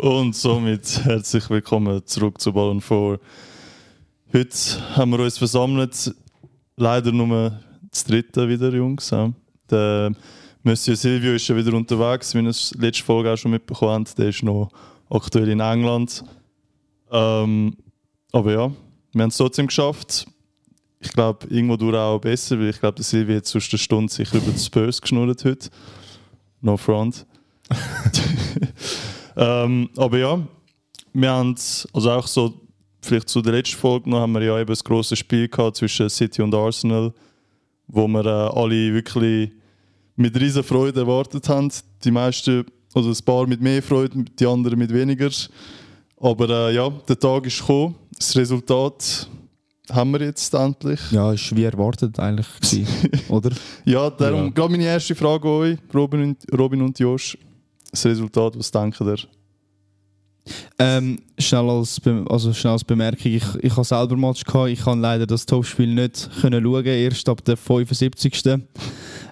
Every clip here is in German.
Und somit herzlich willkommen zurück zu Ballon 4. Heute haben wir uns versammelt, leider nur das dritte wieder, Jungs. Der Monsieur Silvio ist schon wieder unterwegs, wie ihr es letzte Folge auch schon mitbekommen habt. Der ist noch aktuell in England. Ähm, aber ja, wir haben es trotzdem geschafft. Ich glaube, irgendwo durch auch besser, weil ich glaube, der Silvio hat sonst eine Stunde sich über die Spurs geschnurrt heute. No front. ähm, aber ja, wir haben also auch so, vielleicht zu der letzten Folge noch, haben wir ja eben das große Spiel gehabt zwischen City und Arsenal, wo wir äh, alle wirklich mit riesen Freude erwartet haben. Die meisten, also ein paar mit mehr Freude, die anderen mit weniger. Aber äh, ja, der Tag ist gekommen. Das Resultat haben wir jetzt endlich. Ja, ist wie erwartet eigentlich gewesen, oder? Ja, darum ja. gerade meine erste Frage an euch, Robin und, Robin und Josh. Das Resultat, was denkt ihr? Ähm, schnell, als also schnell als Bemerkung, ich, ich habe selber Match gehabt, ich kann leider das Topspiel nicht können schauen, erst ab der 75.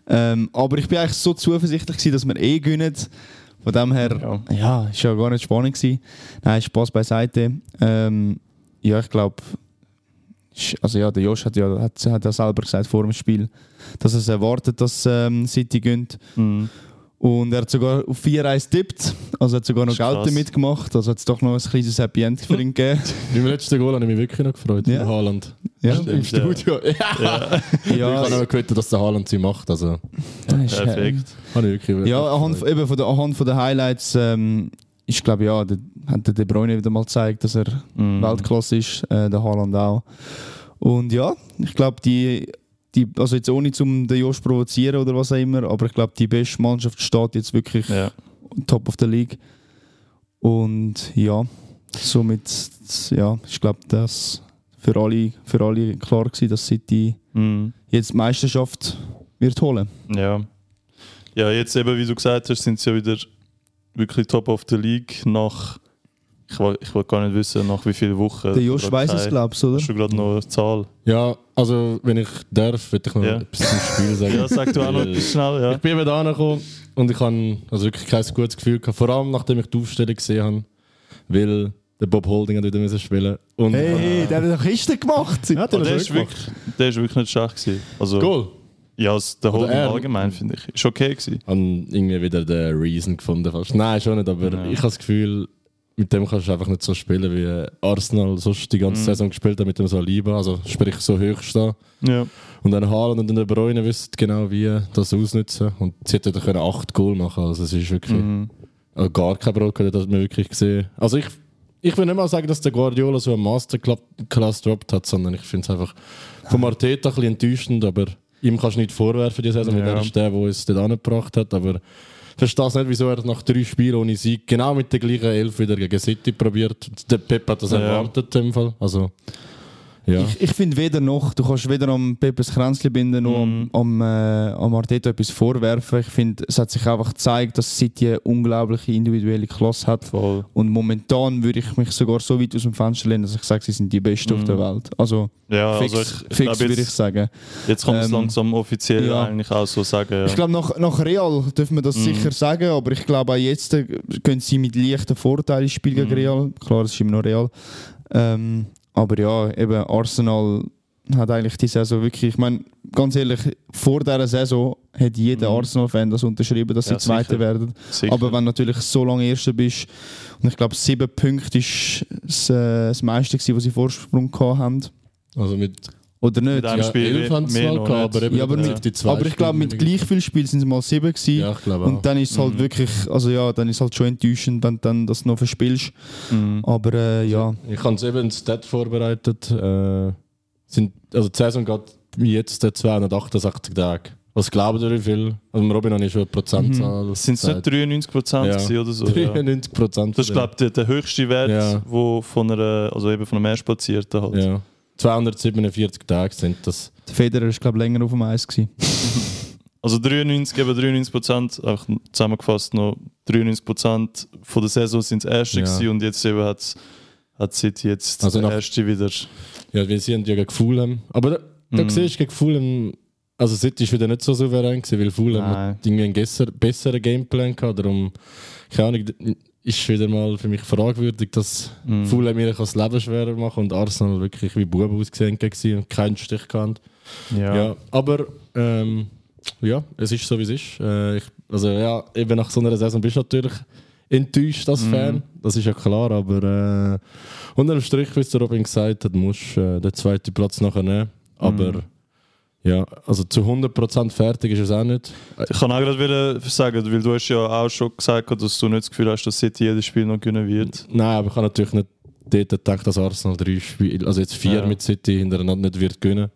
ähm, aber ich bin eigentlich so zuversichtlich gewesen, dass wir eh gewinnen. Von dem her, ja, ja ist ja gar nicht spannend gewesen. Nein, Spaß beiseite. Ähm, ja, ich glaube, also ja, der Josh hat ja, hat, hat ja selber gesagt vor dem Spiel, dass er es erwartet, dass ähm, City gönnt. Mhm. Und er hat sogar auf 4-1 tippt, also hat sogar noch Geld damit gemacht, also hat es doch noch ein kleines Happy End für ihn gegeben. Beim letzten Goal habe ich mich wirklich noch gefreut, ja. Haaland. Ja, Stimmt, im Studio. Ja. ja. ja. Ich habe auch gewettet, dass der Haaland sie macht, also... Ja, perfekt. Habe ich wirklich ja, anhand, eben von der, anhand von der Highlights ähm, ist, glaube ich, ja, der, hat der De Bruyne wieder mal gezeigt, dass er mm. Weltklasse ist, äh, der Haaland auch. Und ja, ich glaube, die die, also jetzt ohne zum den Josh provozieren oder was auch immer, aber ich glaube, die beste Mannschaft steht jetzt wirklich ja. top of the league. Und ja, somit, ja, ich glaube, das für alle, für alle klar gewesen, dass City mhm. jetzt die Meisterschaft wird holen. Ja. Ja, jetzt eben, wie du gesagt hast, sind sie ja wieder wirklich top of the league nach ich wollte ich gar nicht wissen, nach wie vielen Wochen. Der Josh weiß es, glaubst du, oder? Hast du gerade noch eine Zahl? Ja, also wenn ich darf, würde ich noch ja. etwas zum Spiel sagen. ja, sag du auch noch etwas schnell, ja. Ich bin eben da angekommen und ich habe also wirklich kein gutes Gefühl gehabt, vor allem nachdem ich die Aufstellung gesehen habe, weil der Bob Holding hat wieder müssen spielen und Hey, hey der hat doch Kiste gemacht! Ja, der, der, ist wirklich, der ist wirklich nicht schlecht gewesen. Also, Goal? Ja, der Holding allgemein finde ich. Ist okay gewesen. Haben irgendwie wieder den Reason gefunden fast. Nein, schon nicht, aber ja. ich habe das Gefühl, mit dem kannst du einfach nicht so spielen, wie Arsenal sonst die ganze mm. Saison gespielt hat, mit dem Saliba, also sprich so hoch stehen. Ja. Und dann Haaland und dann der Bräune wissen genau, wie das ausnutzen. Und sie hätten dann können acht Goal machen also es ist wirklich mm. also gar kein Brocken, das wir wirklich gesehen. Also ich, ich will nicht mal sagen, dass der Guardiola so eine Masterclass droppt hat, sondern ich finde es einfach vom Arteta ein bisschen enttäuschend, aber ihm kannst du nicht vorwerfen, die Saison, ja. der ist der, der es dort angebracht hat, aber verstehe nicht, wieso er nach drei Spielen ohne Sieg genau mit der gleichen Elf wieder gegen City probiert. Der Pep hat das ja. erwartet im Fall. Also, ja. Ich, ich finde weder noch, du kannst weder am Peppers Kränzli binden noch mm. am, am, äh, am Arteta etwas vorwerfen. Ich finde, es hat sich einfach gezeigt, dass City eine unglaubliche individuelle Klasse hat. Voll. Und momentan würde ich mich sogar so weit aus dem Fenster lehnen, dass ich sage, sie sind die Besten mm. auf der mhm. Welt. Also, ja, fix, also ich, fix würde ich sagen. Jetzt kann man es ähm, langsam offiziell ja. eigentlich auch so sagen. Ja. Ich glaube, nach, nach Real dürfen wir das mm. sicher sagen, aber ich glaube auch jetzt äh, können sie mit leichten Vorteilen spielen gegen mhm. Real. Klar, es ist immer noch Real. Ähm, aber ja, eben Arsenal hat eigentlich die Saison wirklich, ich meine, ganz ehrlich, vor dieser Saison hat jeder mhm. Arsenal-Fan das unterschrieben, dass ja, sie Zweite werden. Sicher. Aber wenn du natürlich so lange Erster bist, und ich glaube, sieben Punkte ist das, äh, das meiste, gewesen, was sie Vorsprung haben. Also mit oder nicht? Ja, Spiel haben sie mal gehabt, aber, ja, aber, mit, die zwei aber ich glaube, mit gleich viel Spiel sind es mal sieben gewesen. Ja, ich glaube Und dann ist es halt mhm. wirklich, also ja, dann ist es halt schon enttäuschend, wenn du dann das noch verspielst. Mhm. Aber äh, ja. Ich habe es eben in Stat vorbereitet. Äh, sind, also die Saison geht jetzt 268 Tage. Was glaubt ihr, wie viel? Also Robin ich schon eine Prozentzahl. Mhm. Sind es nicht 93 Prozent ja. oder so? 93 Prozent. Ja. Das ist, glaube ich, der, der, höchste Wert, ja. wo von einer, also eben von einem Mehrspazierten halt. Ja. 247 Tage sind das. Der Federer war, glaube ich, länger auf dem Eis. also 93, eben 93 Prozent, auch zusammengefasst noch 93 Prozent von der Saison sind das erste ja. und jetzt eben hat, hat City jetzt also der erste wieder. Ja, wir sind ja gegen Fulham. Aber da, da mm. siehst du gegen Fulham, also City ist wieder nicht so souverän gewesen, weil Fulham Nein. hat irgendwie einen besseren Gameplan gehabt, darum, keine Ahnung, ist wieder mal für mich fragwürdig, dass Mhm. Fulham mir das Leben schwerer machen und Arsenal wirklich wie Buben ausgesehen gewesen und keinen Stich gehabt. Ja. Ja. aber ähm, ja, es ist so wie es ist. Äh, ich, also ja, eben nach so einer Saison bist du natürlich enttäuscht als Mhm. Fan, das ist ja klar, aber äh, unterm Strich, wie es der Robin gesagt hat, musst du äh, den zweiten Platz nachher nehmen. Aber Mhm. Ja, also zu 100% fertig ist es auch nicht. Ich kann auch gerade wieder sagen, weil du hast ja auch schon gesagt, dass du nicht das Gefühl hast, dass City jedes Spiel noch gewinnen wird. Nein, aber ich habe natürlich nicht dort gedacht, dass Arsenal drei Spiele, also jetzt vier Ja. mit City hintereinander nicht wird gewinnen.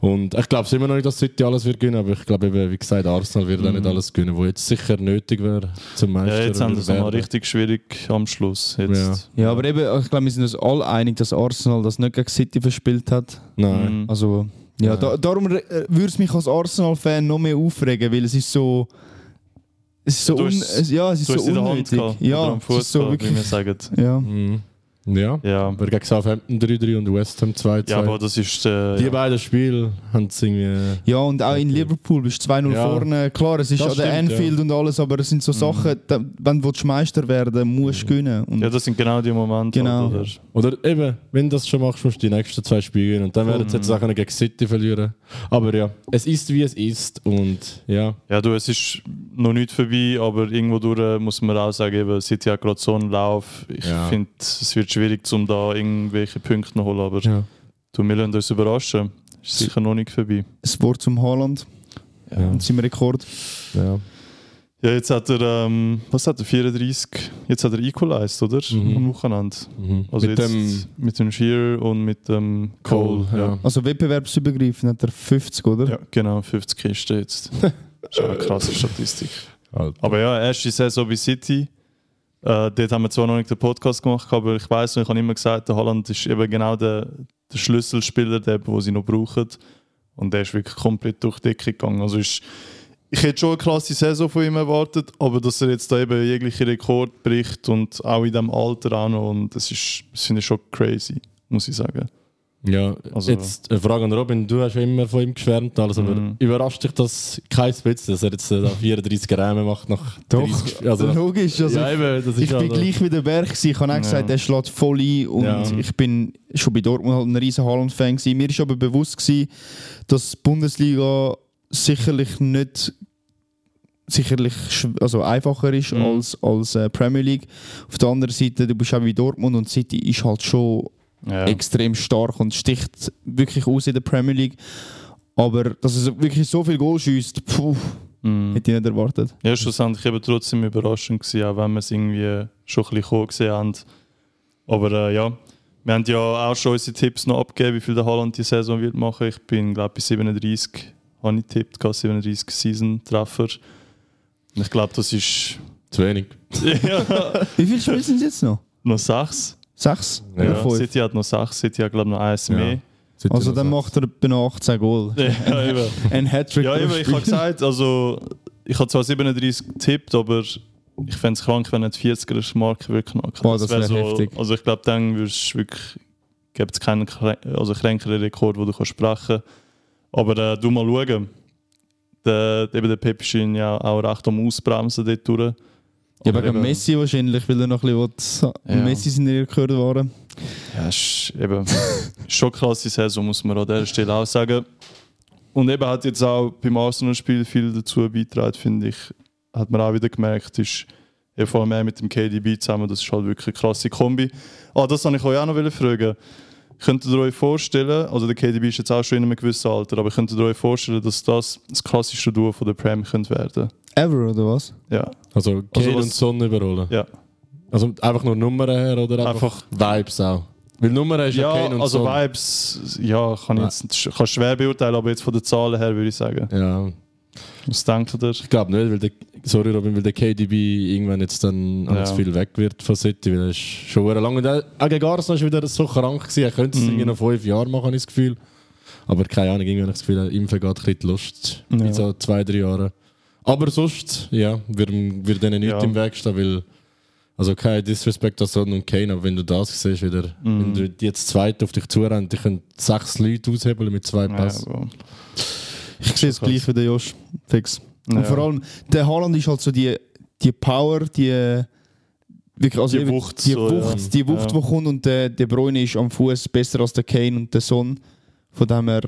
Und ich glaube immer noch nicht, dass City alles wird gewinnen, aber ich glaube eben, wie gesagt, Arsenal wird auch nicht alles gewinnen, wo jetzt sicher nötig wäre zum Meister. Mhm. Ja, jetzt haben sie es mal werden. richtig schwierig am Schluss. Jetzt. Ja, aber eben, ich glaube, wir sind uns alle einig, dass Arsenal das nicht gegen City verspielt hat. Nein. Mhm. Also, ja, Ja. Da, darum äh, würde es mich als Arsenal-Fan noch mehr aufregen, weil es ist so. Es ist so, hast- es, ja, es ist so es ja, es ist so gehabt, wie wir wirklich. sagen. Ja. Mhm. Ja. Ja. Aber gegen Southampton 3-3 und West Ham 2-2. ja, aber das ist äh, die ja. beiden Spiele haben es irgendwie. Ja, und auch in Liverpool bist du 2-0 Ja. vorne. Klar, es ist Das an der stimmt, Anfield und alles, aber es sind so Sachen, da, wenn du Meister werden willst, musst du gewinnen. Und ja, das sind genau die Momente. Genau. Halt, oder? Oder eben, wenn du das schon machst, musst du die nächsten zwei Spiele gewinnen. Und dann werden sie jetzt auch gegen City verlieren. Aber ja, es ist wie es ist. Und ja. Ja, du, es ist noch nicht vorbei, aber irgendwo durch muss man auch sagen, eben, City hat gerade so einen Lauf. Ich Ja. finde, es wird schwierig, um da irgendwelche Punkte zu holen, aber ja. du, wir lassen uns überraschen. Ist sicher noch nicht vorbei. das Wort zum Haaland Ja. und seinem Rekord. ja. Ja, jetzt hat er, ähm, was hat er, 34, jetzt hat er equalized, oder? Mhm. Am Wochenende. Mhm. Also Mit jetzt dem mit dem Shearer und mit dem Cole. Cole, ja. Also wettbewerbsübergreifend hat er 50, oder? Ja, genau, 50 Kisten jetzt. das ist eine krasse Statistik. Alter. Aber ja, erste Saison bei City. Äh, dort haben wir zwar noch nicht den Podcast gemacht, aber ich weiß ich habe immer gesagt, der Holland ist eben genau der, der Schlüsselspieler, der, den sie noch brauchen. Und der ist wirklich komplett durch die Decke gegangen. Also ist, ich hätte schon eine klasse Saison von ihm erwartet, aber dass er jetzt da eben jegliche Rekord bricht und auch in diesem Alter auch noch, und das ist, das finde ich schon crazy, muss ich sagen. Ja, Also- jetzt eine Frage an Robin. Du hast ja immer von ihm geschwärmt, alles, aber Mhm. überrascht dich das kein bisschen, dass er jetzt äh, da 34 Räume macht nach Doch, 30 Spielen? Also, logisch. Also ja, eben, ich bin also- gleich wie der Berg. gewesen. Ich habe auch gesagt, Ja. er schlägt voll ein. Und Ja. ich bin schon bei Dortmund halt ein riesen Haaland-Fan. Mir ist aber bewusst, gewesen, dass die Bundesliga sicherlich nicht sicherlich also einfacher ist Mhm. als, als äh, Premier League. Auf der anderen Seite, du bist auch wie Dortmund und City ist halt schon Ja. extrem stark und sticht wirklich aus in der Premier League. Aber dass er wirklich so viel Goal schießt, puh, Mhm. hätte ich nicht erwartet. Ja, schlussendlich eben trotzdem überraschend gewesen, auch wenn wir es irgendwie schon ein bisschen gesehen haben. Aber äh, ja, wir haben ja auch schon unsere Tipps noch abgegeben, wie viel der Haaland die Saison wird machen. Ich bin, glaube ich, bei 37 habe ich getippt, gehabt, 37 Season-Treffer. Ich glaube, das ist Zu wenig. ja, Wie viele Spiele sind es jetzt noch? noch 6. Sechs? Ja, Oder? City hat noch 6, City hat, glaube ich, noch eins Ja. mehr. City Also dann sechs. macht er etwa noch 18 Goal. Ja, eben. Ein Hattrick Ja, eben, ich habe gesagt, also ich habe zwar 37 getippt, aber ich fände es krank, wenn er die 40er-Marke wirklich knacken. Boah, das wär wär heftig. Also ich glaube, dann würdest wirklich, gibt es keinen also kränkeren Rekord, den du kannst sprechen Aber äh, du mal schauen. Der, eben der Pep ist ihn ja auch recht am Ausbremsen dort durch. Ja, Aber wegen eben- Messi wahrscheinlich, weil er noch ein bisschen. Ja. Messi sind ja gehört worden. Ja, ist eben schon eine krasse Saison, muss man an dieser Stelle auch sagen. Und eben hat jetzt auch beim Arsenal-Spiel viel dazu beigetragen, finde ich. Hat man auch wieder gemerkt, ist eben vor allem mit dem KDB zusammen, das ist halt wirklich eine krasse Kombi. Ah, das wollte ich euch auch noch fragen. Könntet ihr euch vorstellen, also der KDB ist jetzt auch schon in einem gewissen Alter, aber könntet ihr euch vorstellen, dass das das klassische Duo von der Prem könnte werden? Ever, oder was? Ja, Also Kane was- und Son überholen. ja. Also einfach nur Nummern her oder Einfach- einfach, Vibes auch? Weil Nummern ist ja, Ja, und also Son. Vibes, ja, kann ich jetzt kann schwer beurteilen, aber jetzt von den Zahlen her würde ich sagen. Ja, Was denkt ihr? ich glaube nicht, weil der, sorry Robin, weil der KDB irgendwann jetzt dann Ja. viel weg wird von City, weil er ist schon lange. Und auch gegen Arsenal war wieder so krank gewesen. Er könnte es irgendwie noch fünf Jahre machen, habe ich das Gefühl. Aber keine Ahnung, irgendwie habe ich das Gefühl, ihm vergeht ein bisschen die Lust Ja. in so zwei, drei Jahren. Aber sonst, ja, wird, wird denen nichts Ja. im Weg stehen, weil also kein Disrespect an Son und Kane, aber wenn du das siehst, wieder, Mhm. wenn du die jetzt zweite auf dich zurennt, die können sechs Leute aushebeln mit zwei Ja, Pässen. aber- Ich sehe es gleich wie der Josh. Fix. Ja. Und vor allem, der Haaland ist halt so die, die Power, die, wirklich, also Die Wucht die so, Wucht, ja. die Wucht, Ja. die kommt und der De Bruyne ist am Fuß besser als der Kane und der Son. Von dem her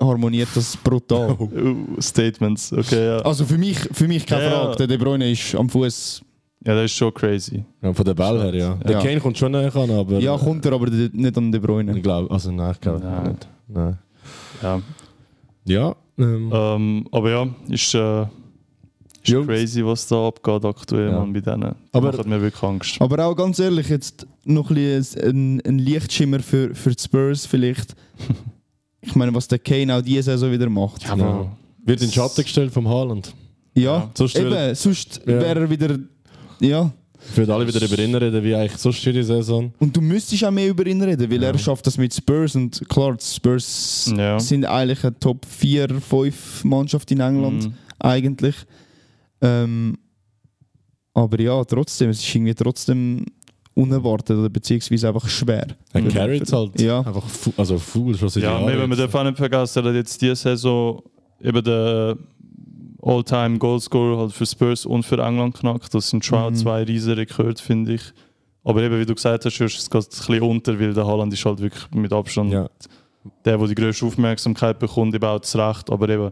harmoniert das brutal. Uh, Statements, okay, ja. Also für mich, für mich keine Ja. Frage. Der De Bruyne ist am Fuß. Ja, das ist schon crazy. Ja, von der Ball her, ja. Der Ja. Kane kommt schon näher an, aber. Ja, kommt er, aber nicht an De Bruyne. Ich glaube, also nein, ich glaube Nein. nicht. Nein. Ja. Ja, ähm, Ähm, aber ja, ist, äh, ist Jungs. crazy, was da abgeht aktuell Ja. man, bei denen. Aber- Aber hat mir wirklich Angst. Aber auch ganz ehrlich, jetzt noch ein, ein, ein Lichtschimmer für, für die Spurs vielleicht. Ich meine, was der Kane auch diese Saison wieder macht. Ja, ja. wird in den Schatten gestellt vom Haaland. Ja, Ja, sonst eben, würde- sonst Ja. wäre er wieder. Ja. Ich würde alle wieder darüber reden, wie eigentlich sonst die Saison. Und du müsstest auch mehr über ihn reden, weil Ja. er schafft das mit Spurs und klar, Spurs Ja. sind eigentlich eine Top 4, 5 Mannschaft in England, Mhm. eigentlich. Ähm, aber ja, trotzdem, es ist irgendwie trotzdem unerwartet oder beziehungsweise einfach schwer. Er Mhm. carryt halt Ja. einfach fu also full schon seit Ja, Jahren. wenn man darf auch nicht vergessen, er hat jetzt diese Saison eben den All-Time Goalscorer halt für Spurs und für England knackt. Das sind schon Mhm. zwei riesen Rekorde, finde ich. Aber eben, wie du gesagt hast, Josh, es geht ein bisschen unter, weil der Haaland ist halt wirklich mit Abstand ja. der, der die größte Aufmerksamkeit bekommt, eben auch das Recht. Aber eben,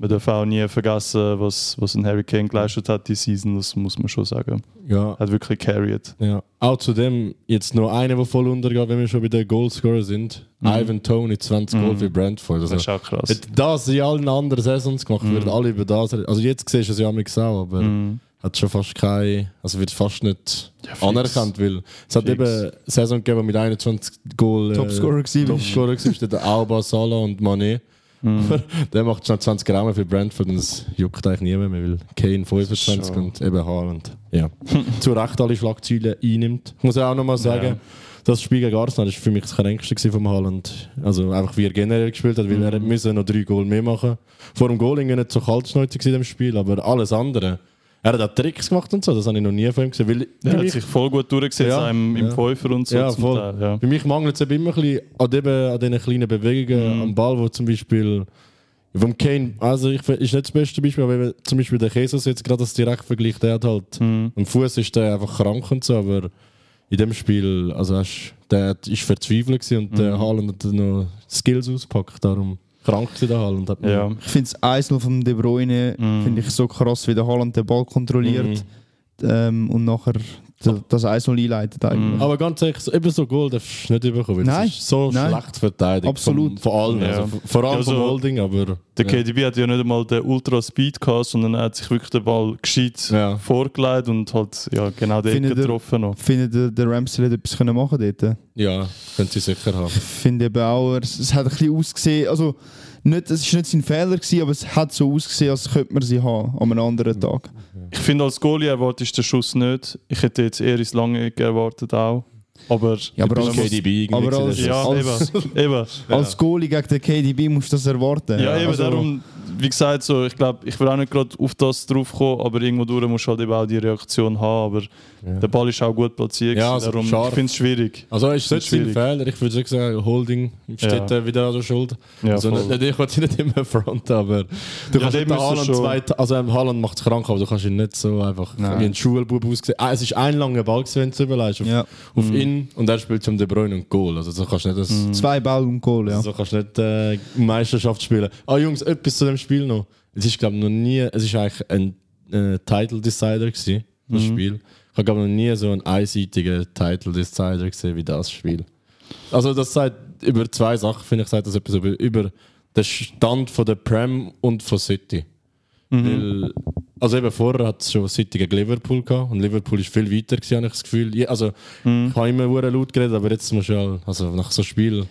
man darf auch nie vergessen, was, was ein Harry Kane geleistet hat die Season, das muss man schon sagen. ja. Hat wirklich carried. Ja, auch zudem jetzt noch einer, der voll untergeht, wenn wir schon bei den Goalscorer sind. Mhm. Ivan Tony, 20 Goal Mhm. für Brentford. Also, Das ist auch krass. hätte das in allen anderen Saisons gemacht, Mhm. würden alle über das reden. Also jetzt siehst du es ja mit auch, aber Mhm. hat schon fast keine, also wird fast nicht Ja, anerkannt, weil es hat Fix. eben eine Saison gegeben mit 21 Goal. äh, Topscorer gewesen. Topscorer gewesen, der Alba, Salah und Mané. Mhm. Der macht schon 20 Rahmen für Brentford und das juckt eigentlich niemand mehr, weil Kane 25 Schon. und eben Haaland. Ja. Zu Recht alle Schlagzeilen einnimmt. Ich muss auch nochmal sagen, Ja. das Spiel gegen Arsenal war für mich das kränkste vom Haaland. Also einfach wie er generell gespielt hat, weil Mhm. er müssen noch drei Goal mehr machen. Vor dem Goal irgendwie nicht so kaltschnäuzig in dem Spiel, aber alles andere. Er hat auch Tricks gemacht und so, das habe ich noch nie von ihm gesehen. Weil Er hat mich- sich voll gut durchgesetzt Ja, im, im ja. Fünfer und so. Ja, voll. Teil, ja. Für mich mangelt es eben immer ein bisschen an, an diesen kleinen Bewegungen Mhm. am Ball, wo zum Beispiel vom Kane, also ich ist nicht das beste Beispiel, aber zum Beispiel der Jesus jetzt gerade das Direktvergleich, der hat halt Mhm. am Fuß ist der einfach krank und so, aber in dem Spiel, also hast, der ist verzweifelt und der Mhm. Haaland hat noch Skills ausgepackt, darum krank der Haaland. Hat Ja. Ich finde das 1 von De Bruyne finde ich so krass, wie der Haaland den Ball kontrolliert Mhm. ähm, und nachher d- das 1 einleitet eigentlich. Mhm. Aber ganz ehrlich, so, eben so Goal darfst du nicht bekommen, weil Nein, es ist so nein. schlecht verteidigt. Absolut. Von, allen, Ja. also, vor allem Ja, vom so- Holding, aber... Der ja. KDB hat ja nicht einmal den Ultra Speed gehabt, sondern er hat sich wirklich den Ball gescheit Ja. vorgelegt und halt ja, genau den Findet getroffen noch. Ich finde, der, der Ramsey hat etwas können machen dort. Ja, können sie sicher haben. Ich finde eben auch, er- es hat ein bisschen ausgesehen, also nicht, es war nicht sein Fehler, gewesen, aber es hat so ausgesehen, als könnte man sie haben an einem anderen Tag. Ich finde, als Goalie erwartest du den Schuss nicht. Ich hätte jetzt eher ins lange erwartet auch. Aber, Ja, aber als, KDB irgendwie aber als- das ist- ja, als- eben. eben. als Goalie gegen den KDB musst du das erwarten. Ja, eben Also, darum, wie gesagt, so, ich glaube, ich will auch nicht gerade auf das drauf kommen, aber irgendwo durch musst du halt eben auch die Reaktion haben. Aber Ja. der Ball ist auch gut platziert. Ja, also darum, scharf. ich finde es schwierig. Also ist nicht sein Schwierig. Fehler, ich würde sagen, Holding steht Ja. äh, wieder an der Schuld. Ja, also voll. nicht, nicht, ich wollte nicht immer front, aber du Ja, kannst nicht Haaland zwei, also ähm, Haaland macht es krank, aber du kannst ihn nicht so einfach Nein. wie ein Schulbub aussehen. Ah, es ist ein langer Ball gewesen, wenn du es überlegst, auf, Ja. auf Mhm. Ihn und er spielt zum De Bruyne und Goal. Also so kannst du nicht das, Mhm. Zwei Ball und Goal, ja. so kannst du nicht äh, Meisterschaft spielen. Ah Jungs, etwas zu dem Spiel noch. Es ist glaube noch nie, es ist eigentlich ein äh, Title Decider gewesen, das Mhm. Spiel. Ich habe glaube noch nie so einen einseitigen Title Decider gesehen wie das Spiel. Also das sagt über zwei Sachen, finde ich, sagt das etwas über, über den Stand von der Prem und von City. Mhm. Weil, also eben vorher hat es schon City gegen Liverpool gehabt und Liverpool ist viel weiter gewesen, habe ich das Gefühl. Also Mhm. ich habe immer hure laut geredet, aber jetzt muss ja, also nach so einem Spiel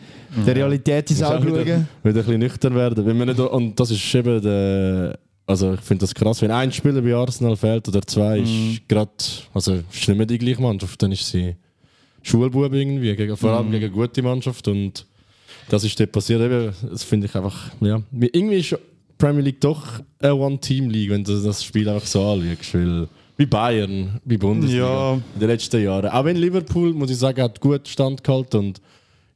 Der Realität ins Auge auch wieder, schauen. wieder ein bisschen nüchtern werden. Wenn man nicht, und das ist eben der, also ich finde das krass, wenn ein Spieler bei Arsenal fehlt oder zwei, Mhm. ist gerade, also ist nicht mehr die gleiche Mannschaft, dann ist sie Schulbub irgendwie, vor allem Mhm. gegen eine gute Mannschaft und das ist dort passiert. Eben, das finde ich einfach, ja, irgendwie ist Premier League doch eine One-Team-League, wenn du das Spiel einfach so anschaust, weil wie Bayern, wie Bundesliga Ja. in den letzten Jahren. Auch wenn Liverpool, muss ich sagen, hat gut standgehalten und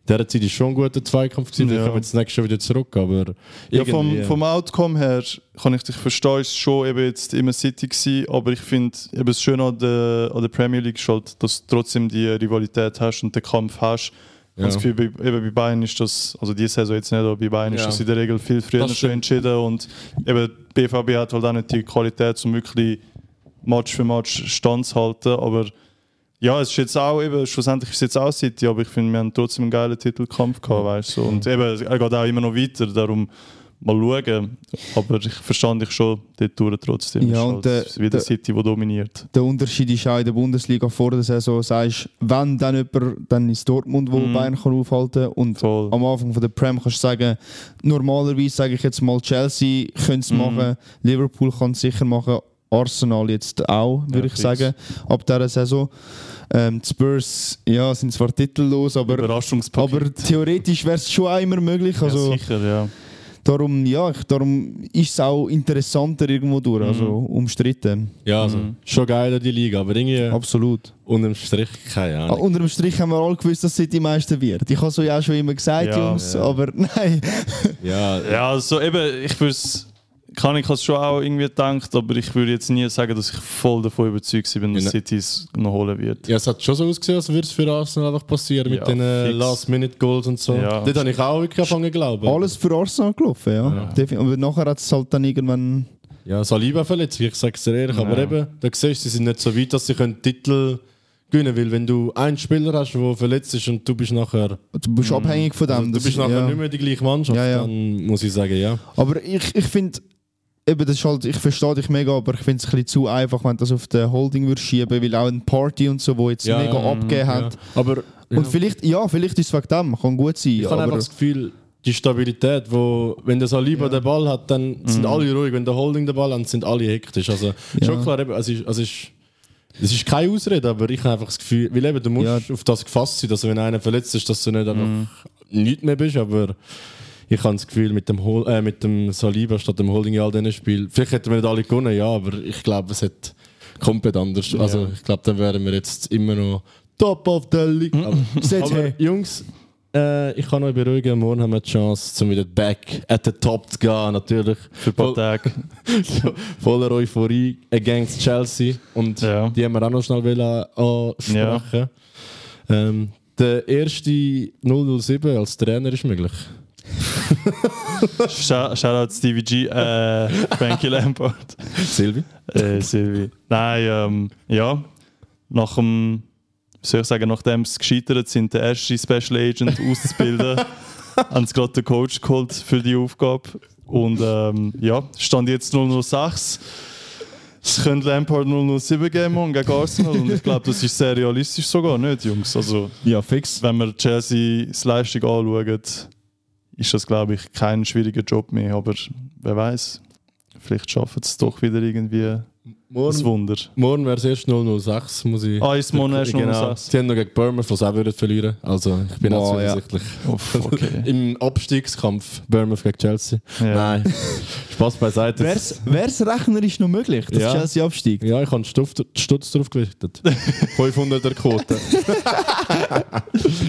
dieser Zeit ist schon ein guter Zweikampf gewesen. Ja. Ich komme jetzt nächstes Jahr wieder zurück, aber Ja, vom, irgendwie- vom Outcome her kann ich dich verstehen, ist schon eben jetzt immer City gewesen, aber ich finde eben das Schöne an der, an der Premier League ist halt, dass du trotzdem die Rivalität hast und den Kampf hast. Ja. habe das Gefühl, bei, eben bei Bayern ist das, also diese Saison jetzt nicht, aber bei Bayern ist Ja. das in der Regel viel früher schon entschieden und eben die BVB hat halt auch nicht die Qualität, um wirklich Match für Match standzuhalten, aber ja, es ist jetzt auch eben, schlussendlich ist es jetzt auch City, aber ich finde, wir haben trotzdem einen geilen Titelkampf gehabt, weißt du. Und eben, er geht auch immer noch weiter, darum mal schauen. Aber ich verstand dich schon dort durch trotzdem. Ja, und halt der- wieder der- City, der dominiert. Der Unterschied ist auch in der Bundesliga vor der Saison, sagst, wenn dann jemand, dann ist Dortmund, wo Mhm. Bayern kann aufhalten und Voll. am Anfang von der Prem kannst du sagen, normalerweise sage ich jetzt mal, Chelsea könnte es Mhm. machen, Liverpool kann es sicher machen, Arsenal jetzt auch, würde Ja, ich sagen, ab dieser Saison. Ähm, die Spurs ja, sind zwar titellos, aber, aber theoretisch wäre es schon immer möglich. Also, ja, sicher, ja. Darum, ja, ich, darum ist es auch interessanter irgendwo durch, also Mhm. umstritten. ja, also, Mhm. schon geil die Liga, aber irgendwie Absolut. unterm Strich keine Ah, Ahnung. unter dem Strich haben wir alle gewusst, dass City Meister wird. Ich habe so ja schon immer gesagt, Ja, Jungs, ja. aber nein. Ja, Ja, also eben, ich würde kann ich es schon auch irgendwie gedacht, aber ich würde jetzt nie sagen, dass ich voll davon überzeugt bin, dass Ja. City es noch holen wird. Ja, es hat schon so ausgesehen, als würde es für Arsenal einfach passieren mit Ja, den äh. Last-Minute-Goals und so. Ja. Dort habe ich auch wirklich angefangen zu glauben. Alles für Arsenal gelaufen, ja. Ja. Aber nachher hat es halt dann irgendwann. Ja, Saliba verletzt, ich sage es dir ehrlich. Aber Ja. eben, da siehst du, sie sind nicht so weit, dass sie können Titel gewinnen können. Weil wenn du einen Spieler hast, der verletzt ist und du bist nachher, Du bist abhängig von dem. also, du das- bist nachher ja. nicht mehr die gleiche Mannschaft, Ja, ja. dann muss ich sagen, ja. Aber ich, ich finde, eben, das ist halt, ich verstehe dich mega, aber ich finde es ein bisschen zu einfach, wenn du das auf den Holding würdest schieben, weil auch eine Party und so, wo jetzt Ja, mega ja, abgegeben Ja. hat. Aber ja. Und vielleicht, ja, vielleicht ist es wegen dem, kann gut sein. ich habe einfach das Gefühl, die Stabilität, wo, wenn der Saliba den Ball hat, dann sind alle ruhig. Wenn der Holding den Ball hat, sind alle hektisch. Also Ja. schon klar, eben, es ist, es ist es ist keine Ausrede, aber ich habe einfach das Gefühl, weil eben, du musst Ja. auf das gefasst sein, dass wenn einer verletzt ist, dass du nicht einfach nichts mehr bist, aber ich habe das Gefühl, mit dem, Hol äh, mit dem Saliba statt dem Holding in all diesen Spielen, vielleicht hätten wir nicht alle gewonnen, ja, aber ich glaube, es hat komplett anders. Also ich glaube, dann wären wir jetzt immer noch top of the league. Aber, Seht aber her. Jungs, äh, ich kann euch beruhigen, morgen haben wir die Chance, um wieder back at the top zu gehen, natürlich. Für ein paar Tage. Voller Euphorie against Chelsea. Und Ja. die haben wir auch noch schnell ansprechen. Ähm, der erste 007 als Trainer ist möglich. Shout- Shoutout Stevie G, äh, Frankie Lampard. Silvi? Äh, Silvi. Nein, ähm, ja. Nach dem, wie soll ich sagen, nachdem sie gescheitert sind, der erste Special Agent auszubilden, haben sie gerade den Coach geholt für die Aufgabe. Und ähm, ja, stand jetzt 006. Es könnte Lampard 007 geben gegen Arsenal und ich glaube, das ist sehr realistisch sogar, nicht, Jungs? Also, ja, fix. wenn wir Chelseas Leistung anschauen, ist das, glaube ich, kein schwieriger Job mehr. Aber wer weiß, vielleicht schaffen es doch wieder irgendwie Morgen, Wunder. morgen wäre es erst 006, muss ich. Ah, ist morgen erst Genau. 006? Sie haben noch gegen Bournemouth, was auch würden verlieren. Also ich bin auch ja. zuversichtlich. Uff, okay. Im Abstiegskampf Bournemouth gegen Chelsea. Ja. Nein, Spaß beiseite. Wäre es rechnerisch noch möglich, dass Ja. Chelsea absteigt? Ja, ich habe Stutz, Stutz drauf gewichtet. 500er Quote.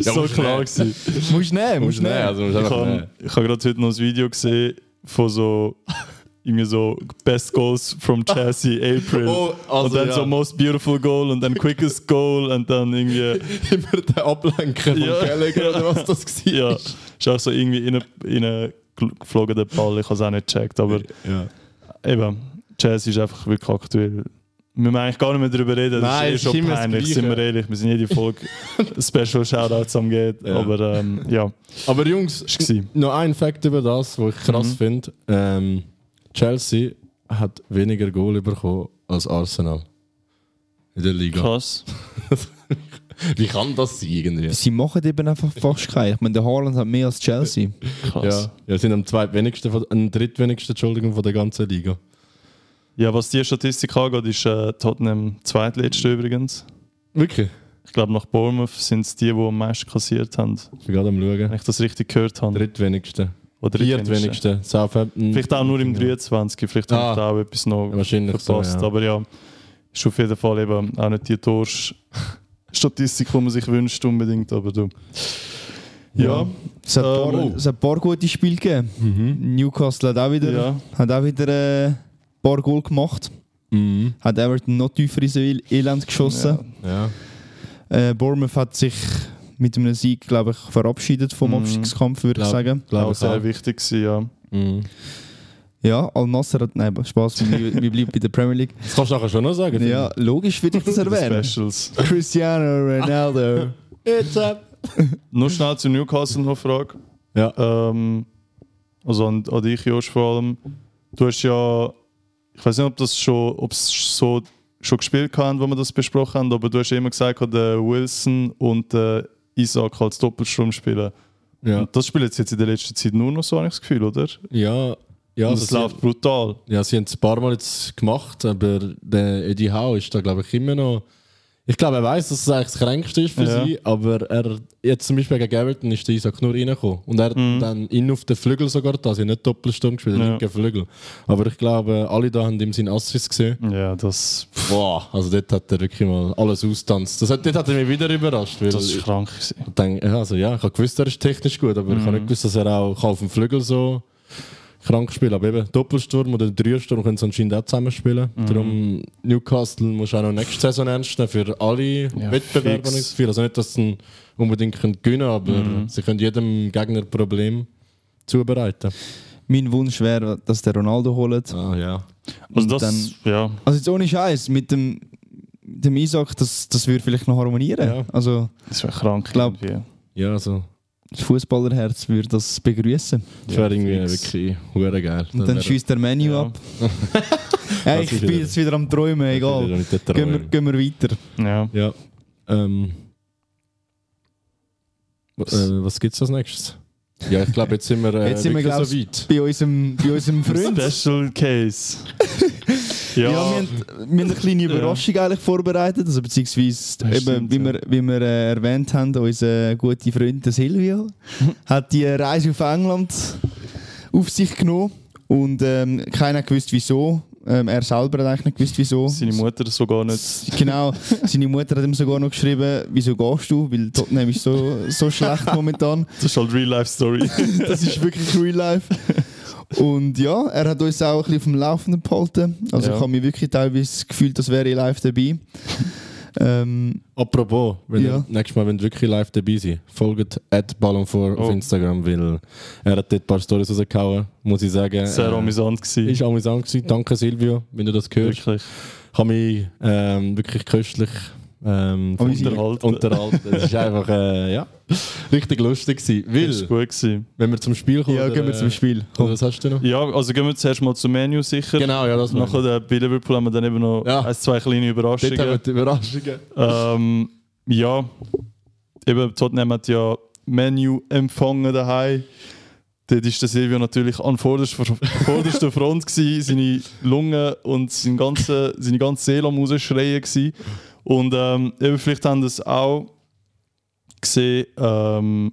Ja, so klar gewesen. Musst nehmen, musst nehmen, also musst Ich habe nehmen. ich hab gerade heute noch ein Video gesehen von so irgendwie so Best Goals from Chelsea April. Oh, also und dann ja. so Most Beautiful Goal und dann Quickest Goal und dann irgendwie. Immer der Ablenken von Ja. Gallagher oder was das war. Ja, ist auch so irgendwie in einen geflogen der Ball. Ich habe es auch nicht gecheckt. Aber Ja. eben, Chelsea ist einfach wirklich aktuell. Wir müssen eigentlich gar nicht mehr darüber reden. Nein, das ist eh schon peinlich, sind wir ehrlich. Wir sind jede Folge Special Shoutouts am Gehen. Ja. Aber ähm, ja, Aber Jungs, noch ein Fakt über das, was ich krass Mhm. finde. Ähm, Chelsea hat weniger Goal bekommen als Arsenal. In der Liga. krass. Wie kann das sein irgendwie? Sie machen eben einfach fast keinen. Ich meine, der Haaland hat mehr als Chelsea. krass. Ja, ja, sind am zweitwenigsten, am drittwenigsten, Entschuldigung, von der ganzen Liga. Ja, was die Statistik angeht, ist äh, Tottenham zweitletzte übrigens. Wirklich? Ich glaube, nach Bournemouth sind es die, die am meisten kassiert haben. Ich bin gerade am Wenn schauen. ich das richtig gehört habe. Drittwenigste. Oder drittwenigste. Viertwenigste. Southampton. Vielleicht auch nur im Ja. 23. Vielleicht Ah. habe ich da auch etwas noch Ja, wahrscheinlich so, verpasst. ja. Aber ja, ist auf jeden Fall eben auch nicht die Tors-Statistik, die man sich wünscht unbedingt. Aber du. Ja, Es hat, ein paar, Ähm, oh. es hat ein paar gute Spiele gegeben. Newcastle hat auch wieder, ja. hat auch wieder äh, ein paar Goal gemacht. Mhm. Hat Everton noch tiefer ins El- Elend geschossen. Ja. Äh, Bournemouth hat sich mit einem Sieg, glaube ich, verabschiedet vom Mhm. Abstiegskampf, würde ich Glaub- sagen. Glaube auch ich sehr auch. wichtig gewesen, ja. Mhm. Ja, Al-Nasser hat. Nein, Spaß, wir, wir bleiben bei der Premier League. Das kannst du nachher schon noch sagen. Ja, logisch würde ich das erwähnen. Specials. Cristiano Ronaldo. ich. Nur schnell zu Newcastle noch eine Frage. Ja. Ähm, also an, an dich, Josh, vor allem. Du hast ja, ich weiß nicht, ob das schon, ob es so schon gespielt haben, wo wir das besprochen haben, aber du hast immer gesagt, der Wilson und der Isaac als Doppelstrom spielen. Ja. Und das spielt jetzt in der letzten Zeit nur noch so, habe ich das Gefühl, oder? Ja. Ja, und also läuft brutal. ja, sie haben es ein paar Mal jetzt gemacht, aber der Eddie Howe ist da, glaube ich, immer noch. Ich glaube, er weiß, dass es eigentlich das Kränkste ist für Ja. sie, aber er, jetzt zum Beispiel gegen Everton ist der Isaac nur reingekommen. Und er hat dann innen auf den Flügel sogar da, sie haben nicht Doppelsturm gespielt, Ja. linken Flügel. Aber ich glaube, alle da haben ihm seinen Assist gesehen. Ja, das, Boah, also dort hat er wirklich mal alles austanzt. Das hat, dort hat er mich wieder überrascht. Weil das ist ich krank. denke, ja, also ja, ich habe gewusst, er ist technisch gut, aber ich habe nicht gewusst, dass er auch auf dem Flügel so krank spielen Aber eben Doppelsturm oder Dreiersturm können sie anscheinend auch zusammen spielen. Darum Newcastle muss auch noch nächste Saison ernst nehmen für alle Wettbewerbe. fix. habe ich das Gefühl. Also nicht, dass sie unbedingt können gewinnen aber sie können jedem Gegner Problem zubereiten. mein Wunsch wäre, dass der Ronaldo holt. Ah ja. Also das, dann- ja, Also jetzt ohne Scheiß, mit dem, dem Isaac, das, das würde vielleicht noch harmonieren. Ja. Also das wäre krank. glaub- irgendwie. Ja, also Fußballerherz würde das begrüßen. das wäre irgendwie wirklich hure geil. Und dann schießt der Menu Ja. ab. Das ich bin jetzt wieder am Träumen, das egal. Gehen wir, gehen wir weiter. Ja. Ja. Ähm, w- äh, was gibt's als nächstes? Ja, ich glaube, jetzt sind wir, äh, Jetzt sind wir, glaub so weit. Bei unserem, bei unserem Freund. Special Case. Ja, ja, wir, haben, wir haben eine kleine Überraschung eigentlich vorbereitet, also beziehungsweise eben, stimmt, wie, wir, wie wir äh, erwähnt haben, unser guter Freund der Silvio hat die Reise auf England auf sich genommen und ähm, keiner gewusst wieso. Ähm, er selber hat eigentlich nicht gewusst wieso. seine Mutter sogar nicht. Genau, seine Mutter hat ihm sogar noch geschrieben, wieso gehst du, weil Tottenham ist so, so schlecht momentan. Das ist halt Real-Life-Story. Das ist wirklich Real Life. Und ja, er hat uns auch ein bisschen auf dem Laufenden behalten. Also Ja. ich habe mich wirklich teilweise gefühlt, als wäre ich live dabei. ähm, Apropos, wenn Ja. ihr, nächstes Mal, wenn ihr wirklich live dabei seid, folgt Ballon vor auf Oh. Instagram, weil er hat dort ein paar Stories rausgehauen, muss ich sagen. Sehr Äh, amüsant gewesen. Ist amüsant gewesen. Danke Silvio, wenn du das hörst. Wirklich. Ich habe mich ähm, wirklich köstlich ähm. Unterhalten. unterhalten. Es ist einfach äh, ja, richtig lustig gewesen. Das ist Weil, gut gewesen. wenn wir zum Spiel kommen... ja, gehen wir zum Spiel. Oder Komm. was hast du noch? Ja, also gehen wir zuerst mal zum Menü sicher. Genau, ja, das. Nachher der bei Liverpool haben wir dann eben noch Ja. ein, zwei kleine Dort haben wir Überraschungen. die Überraschungen. Ähm, ja, eben Tottenham hat ja Menu empfangen daheim. Dort ist der Silvio natürlich an vorderster, vorderster Front gewesen, seine Lungen und sein ganze, seine ganze Seele am rausschreien gewesen. Und ähm, eben vielleicht haben das auch gesehen, ähm,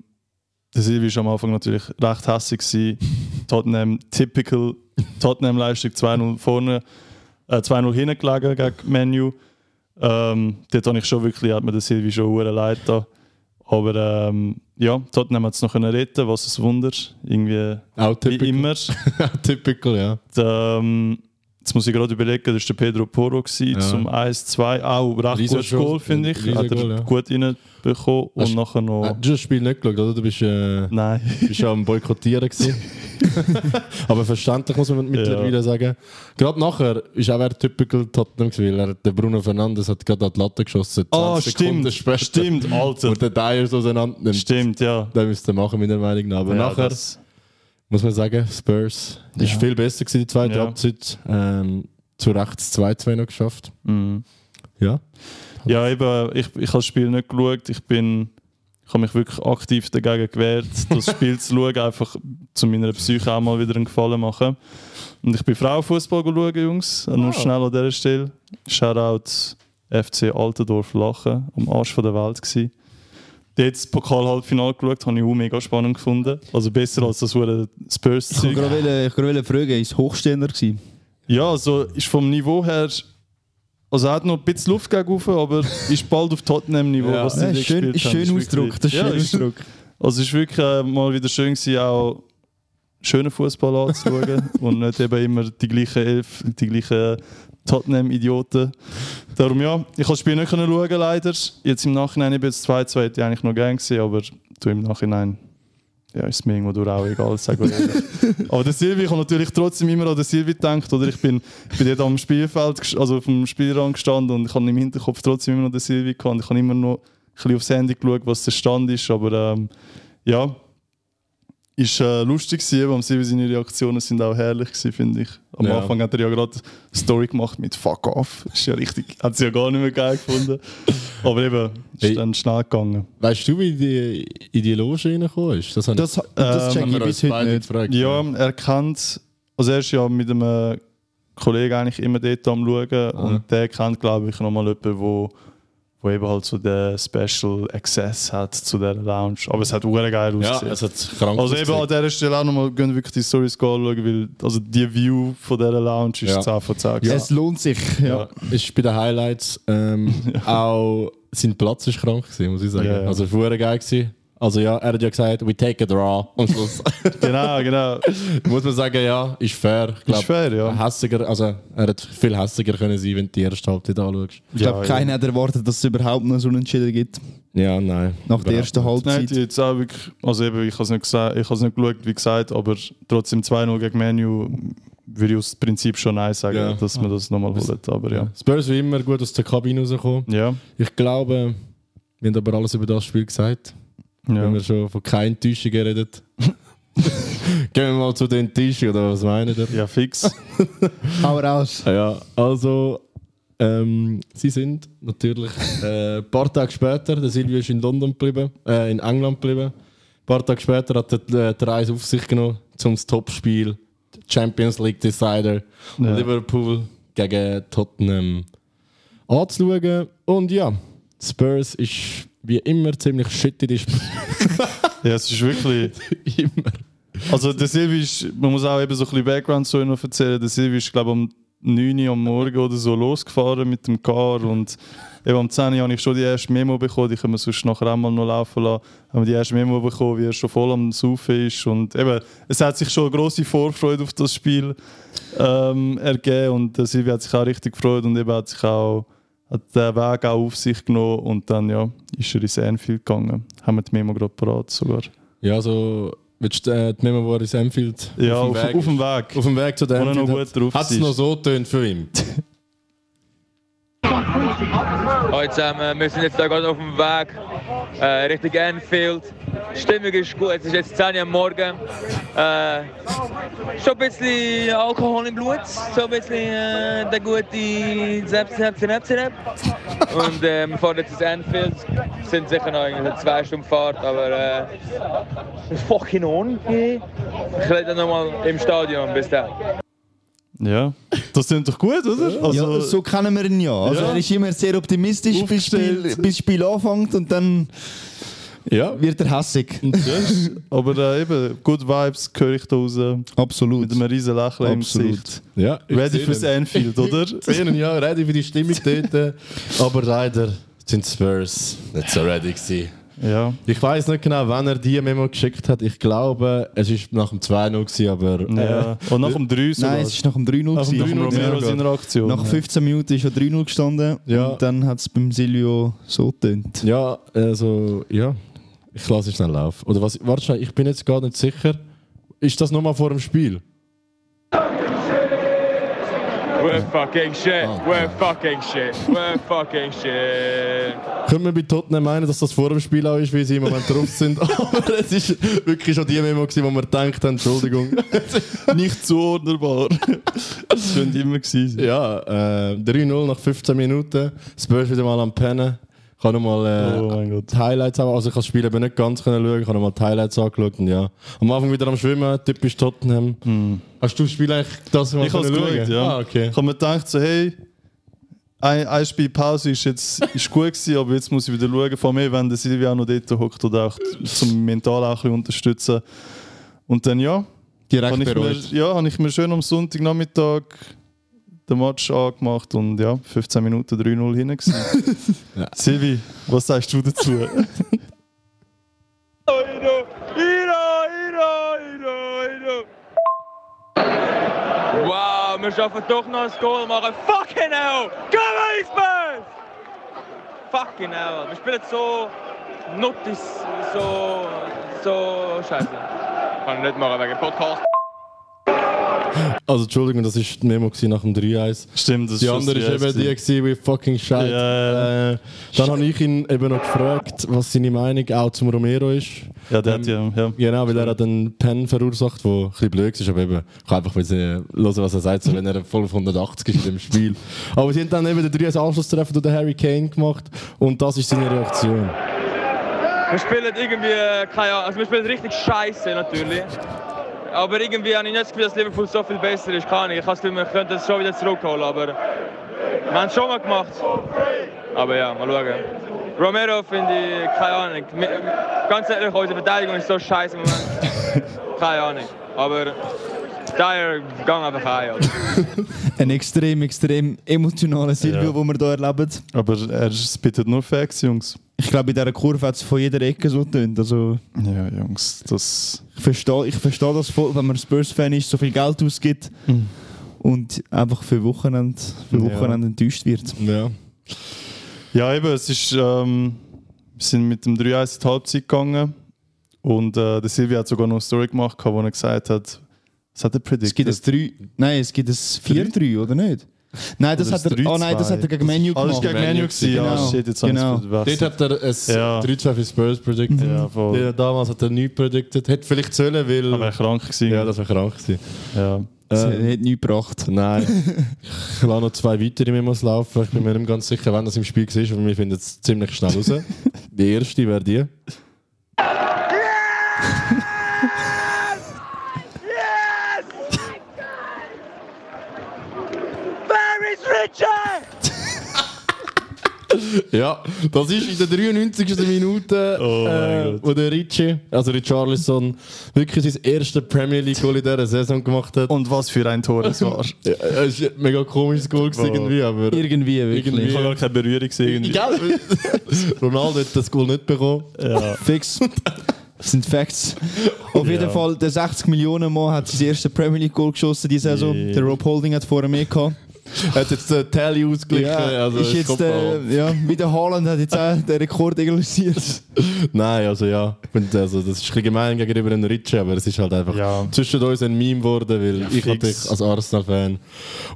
der Silvio war am Anfang natürlich recht hässlich gewesen. Tottenham, typical Tottenham-Leistung 2-0 vorne, äh, 2-0 hinten gelegen gegen Menu. Ähm, dort habe ich schon wirklich, hat mir der Silvi schon hure leid da. Aber ähm, ja, Tottenham hat es noch können retten, was ein Wunder. Irgendwie Auch wie typical. immer. Auch typical, ja. ähm, jetzt muss ich gerade überlegen, das war der Pedro Porro gewesen, Ja. zum 1-2. Auch recht gutes Goal, finde ich. Hat er Goal, ja. gut reinbekommen. Hast- Und nachher noch... Du hast das Spiel nicht geschaut, oder? Du bist, äh, Nein. bist ja am Boykottieren. Aber verständlich muss man mittlerweile Ja. sagen. Gerade nachher ist auch er typical Tottenham gewesen, weil er, der Bruno Fernandes hat gerade an die Latte geschossen. 20 Ah, Sekunden stimmt. später. Stimmt, Alter. Und der Dyer so auseinander nimmt. Stimmt, ja. Den müsste er machen, meiner Meinung nach. Aber ja, nachher das- muss man sagen, Spurs ist Ja. viel besser gewesen, die zweite Ja. Halbzeit. Ähm, zu Recht das 2-2 noch geschafft. Mhm. Ja. Ja, eben, ich, ich habe das Spiel nicht geschaut. Ich bin, ich habe mich wirklich aktiv dagegen gewehrt, das Spiel zu schauen, einfach zu meiner Psyche auch mal wieder einen Gefallen machen. Und ich bin Frauenfußball schauen, Jungs. Nur Ah. schnell an dieser Stelle. Shoutout FC Altendorf Lachen, am Arsch von der Welt gewesen. Das Pokal-Halbfinale geschaut, habe ich auch mega spannend gefunden. Also besser als das wurde Ich Spurs-Zeug. wollte gerade fragen, ist es Hochstehender gewesen? Ja, also ist vom Niveau her. Also er hat noch ein bisschen Luft gegen rauf, aber ist bald auf Tottenham-Niveau, Ja. was sie Ja, ist schön, ist schön Ausdruck, das ist schön Ausdruck. Also es war wirklich äh, mal wieder schön, gewesen, auch schönen Fußball anzuschauen und nicht eben immer die gleichen Elf, die gleichen Tottenham-Idioten. Darum ja, ich konnte das Spiel nicht schauen, leider. Jetzt im Nachhinein, ich bin jetzt 2-2, hätte ich eigentlich noch gern gesehen, aber du im Nachhinein ja, ist mir irgendwo durch auch egal, wir ehrlich. Aber der Silvi, ich habe natürlich trotzdem immer an den Silvi gedacht, oder? Ich bin, ich bin dort am Spielfeld, also auf dem Spielrand gestanden und ich habe im Hinterkopf trotzdem immer noch den Silvi gehabt. Ich habe immer noch ein bisschen aufs Handy geschaut, was der Stand ist, aber ähm, ja, ist äh, lustig gewesen, aber am Silvi seine Reaktionen sind auch herrlich gewesen, finde ich. Am Ja. Anfang hat er ja gerade eine Story gemacht mit Fuck off, ist ja richtig, hat sie ja gar nicht mehr geil gefunden. Aber eben, ist Hey. dann schnell gegangen. Weißt du, wie die in die Loge reingekommen ist? Das, Das, das Ähm, check ich bis heute nicht. gefragt. Ja, er kennt, also er ist ja mit einem Kollegen eigentlich immer dort am Schauen und der kennt, glaube ich, nochmal jemanden, wo, wo eben halt so den Special Access hat zu dieser Lounge. Aber es hat auch geil Ja, ausgesehen. es hat krank also eben an dieser Stelle auch nochmal gehen wirklich die Stories anschauen, weil also die View von dieser Lounge ist Ja. 10 von 10. gewesen. Es lohnt sich. Ja. Ja, ist bei den Highlights ähm, auch sein Platz ist krank gewesen, muss ich sagen. Ja, ja. Also es war geil gewesen. Also ja, er hat ja gesagt, we take a draw. Am Schluss Genau, genau. muss man sagen, ja, ist fair. Ich Ist fair, ja. Hässiger, also er hat viel hässiger können sein, wenn du die erste Halbzeit anschaust. Ich glaube, Ja, keiner hat erwartet, dass es überhaupt noch so einen Unentschieden gibt. Ja, nein. Nach der ersten Nein, Halbzeit. die jetzt auch wirklich, also eben, ich habe es nicht, gesagt- ich habe es nicht geschaut, wie gesagt, aber trotzdem 2-0 gegen Menu würde ich aus Prinzip schon Nein sagen, Ja. dass man das nochmal holt. Aber ja. Spurs wie immer gut aus der Kabine rausgekommen. Ja, Ich glaube, wir haben aber alles über das Spiel gesagt. Ja. Wenn wir schon von keiner Enttäuschung geredet. Gehen wir mal zu den Enttäuschungen, oder was meint ihr? ja fix. Hau raus. Ja, also ähm, sie sind natürlich äh, ein paar Tage später, der Silvio ist in London geblieben, äh, in England geblieben. Ein paar Tage später hat er äh, die Reise auf sich genommen zum Topspiel Champions League Decider Ja. Liverpool gegen Tottenham anzuschauen. Und ja, Spurs ist wie immer ziemlich shit in die Spiel. Ja, es ist wirklich. immer. Also, der Silvi ist, man muss auch eben so ein bisschen Background zu noch erzählen. Der Silvi ist, glaube ich, um 9 Uhr am Morgen oder so losgefahren mit dem Car und eben am 10 Uhr habe ich schon die erste Memo bekommen, die können wir sonst nachher auch mal noch laufen lassen. Haben wir die erste Memo bekommen, wie er schon voll am Saufen ist und eben, es hat sich schon eine grosse Vorfreude auf das Spiel ähm, ergeben und der Silvi hat sich auch richtig gefreut und eben hat sich auch hat den Weg auch auf sich genommen und dann ja, ist er ins Anfield gegangen. Haben wir die Memo gerade parat sogar. Ja, also willst du äh, die Memo, wo er in Anfield Ja, auf, Weg auf dem? Weg. Auf dem Weg zu dem noch gut drauf Hat es ist. noch so tönt für ihn? Hallo zusammen, wir sind jetzt da gerade auf dem Weg äh, Richtung Anfield. Die Stimmung ist gut, es ist jetzt 10 Uhr am Morgen. Äh, schon ein bisschen Alkohol im Blut, so ein bisschen äh, der gute Zap. Und äh, wir fahren jetzt ins Anfield, sind sicher noch so zwei Stunden Fahrt, aber äh, fucking on. Ich rede nochmal im Stadion, bis dann. Ja, das klingt doch gut, oder? Also, ja, so kennen wir ihn ja. Also Ja. er ist immer sehr optimistisch, bis Spiel, bis Spiel anfängt und dann Ja. wird er hässig. ja, aber äh, eben, Good Vibes höre ich da raus. Absolut. Mit einem riesen Lächeln im Absolut. Gesicht. ja ich Ready fürs ihn. Anfield, oder? Ich sehe ihn, ja, ready für die Stimmung dort. Aber leider sind Spurs nicht so ready gewesen. Ja. Ich weiß nicht genau, wann er die Memo geschickt hat. Ich glaube, es war nach dem 2-0, gewesen, aber äh, ja. Und nach dem 3 sogar. Nein, es war nach dem 3-0. nach dem 3 gewesen. Romero ja. seiner Aktion. Nach 15 Minuten ist schon 3-0 gestanden Ja. und dann hat es beim Silvio so getönt. ja, also, ja. Ich lasse es schnell laufen. Oder was? Warte schnell, ich bin jetzt gar nicht sicher. Ist das nochmal vor dem Spiel? We're fucking shit, we're fucking shit, we're fucking shit. Können wir bei Tottenham meinen, dass das vor dem Spiel auch ist, wie sie im Moment drauf sind? Aber es ist wirklich schon die Memo, gewesen, wo wir gedacht haben, Entschuldigung. Nicht zuordnenbar. das könnte immer gewesen sein. ja, äh, 3-0 nach 15 Minuten. Spurs wieder mal am Pennen. Ich habe nochmal äh, Oh die Highlights haben. Also ich habe das Spiel eben nicht ganz können schauen. Ich habe nochmal die Highlights angeschaut und ja. Am Anfang wieder am Schwimmen, typisch Tottenham. Hast du das Spiel eigentlich das mal Ich habe es geschaut, ja. Ah, okay. Ich habe mir gedacht, so, hey, ein, ein Spiel Pause ist jetzt ist gut gewesen, aber jetzt muss ich wieder schauen, vor allem wenn der Silvia auch noch dort hockt oder auch zum mental auch ein bisschen unterstützen. Und dann ja, Direkt habe ich, mir, bereut. ja, habe ich mir schön am Sonntagnachmittag den Match angemacht und ja, 15 Minuten 3-0 hin. Sivi, was sagst du dazu? Wow, wir schaffen doch noch ein Goal machen. Fucking hell! Go Spurs! Fucking hell, wir spielen so Notis, so, so scheiße. Kann ich nicht machen wegen Podcast. Also Entschuldigung, das war die Memo nach dem 3-1. Stimmt, das Die ist andere war eben die gewesen, wie fucking shit. Ja, Äh, dann habe ich ihn eben noch gefragt, was seine Meinung auch zum Romero ist. Ja, der hat ja. ja. Genau, weil er hat einen Pen verursacht, der ein bisschen blöd ist, aber eben, ich kann einfach ein hören, was er sagt, so, wenn er voll auf 180 ist in dem Spiel. Aber sie haben dann eben den 3 Anschlusstreffer durch den Harry Kane gemacht und das ist seine Reaktion. Wir spielen irgendwie, keine Ahnung, also wir spielen richtig scheiße natürlich. Aber irgendwie habe ich nicht das Gefühl, dass Liverpool so viel besser ist. Keine Ahnung. Ich habe das Gefühl, wir könnten es schon wieder zurückholen, aber wir haben es schon mal gemacht. Aber ja, mal schauen. Romero finde ich, keine Ahnung. Ganz ehrlich, unsere Verteidigung ist so scheiße im Moment. Keine Ahnung. Aber Dyer, gang einfach ein. Alter. Ein extrem, extrem emotionaler Silvio, Ja. den wir hier erleben. Aber er spittet nur Facts, Jungs. Ich glaube, in dieser Kurve hat es von jeder Ecke so getönt. Also, Ja, Jungs, das. ich verstehe ich versteh das voll, wenn man Spurs-Fan ist, so viel Geld ausgibt und einfach für Wochenende, für Ja. Wochenende enttäuscht wird. Ja. Ja, eben, es ist. Ähm, wir sind mit dem 3-1 in die Halbzeit gegangen. Und äh, der Silvia hat sogar noch eine Story gemacht, wo er gesagt hat, was hat er Es predicted? gibt ein 3, nein, es gibt ein 4-3, oder nicht? Nein, das hat er, oh nein, das 3-2. hat er gegen Menu das gemacht. war gegen Menu, gewesen, ja. Genau. Shit, jetzt Genau. Dort hat er ein Ja. 3-2 für Spurs predicted. Ja, voll. Ja, damals hat er nichts predicted. Hätte vielleicht sollen, weil... Aber er krank gewesen. ja, das wäre krank gewesen. ja. Das Äh, hat nichts gebracht. Nein. ich lasse noch zwei weitere Memos laufen. Ich bin mir nicht ganz sicher, wann das im Spiel war, aber wir finden es ziemlich schnell raus. die erste wäre die. Ja, das ist in der 93. Minute, Oh äh, wo der Ritchie, also Richarlison, wirklich sein erstes Premier League Goal in dieser Saison gemacht hat. Und was für ein Tor es war. Ja, es ist ein mega komisches Goal Oh. irgendwie, aber... Irgendwie, wirklich. Irgendwie. Ich habe gar keine Berührung gesehen. irgendwie. Ronaldo hat das Goal nicht bekommen. Ja. Fix. Das sind Facts. Auf jeden Ja. Fall, der 60 Millionen Mann hat sein erstes Premier League Goal geschossen diese Saison. Yeah. Der Rob Holding hat vorher mehr gehabt. Er hat jetzt den Tally ausgeglichen. Ja, also ist jetzt der, an. ja, wie der Haaland hat jetzt auch den Rekord egalisiert. Nein, also ja, ich also, das ist ein gemein gegenüber dem Ritchie, aber es ist halt einfach Ja. zwischen uns ein Meme geworden, weil ich fix. natürlich als Arsenal-Fan.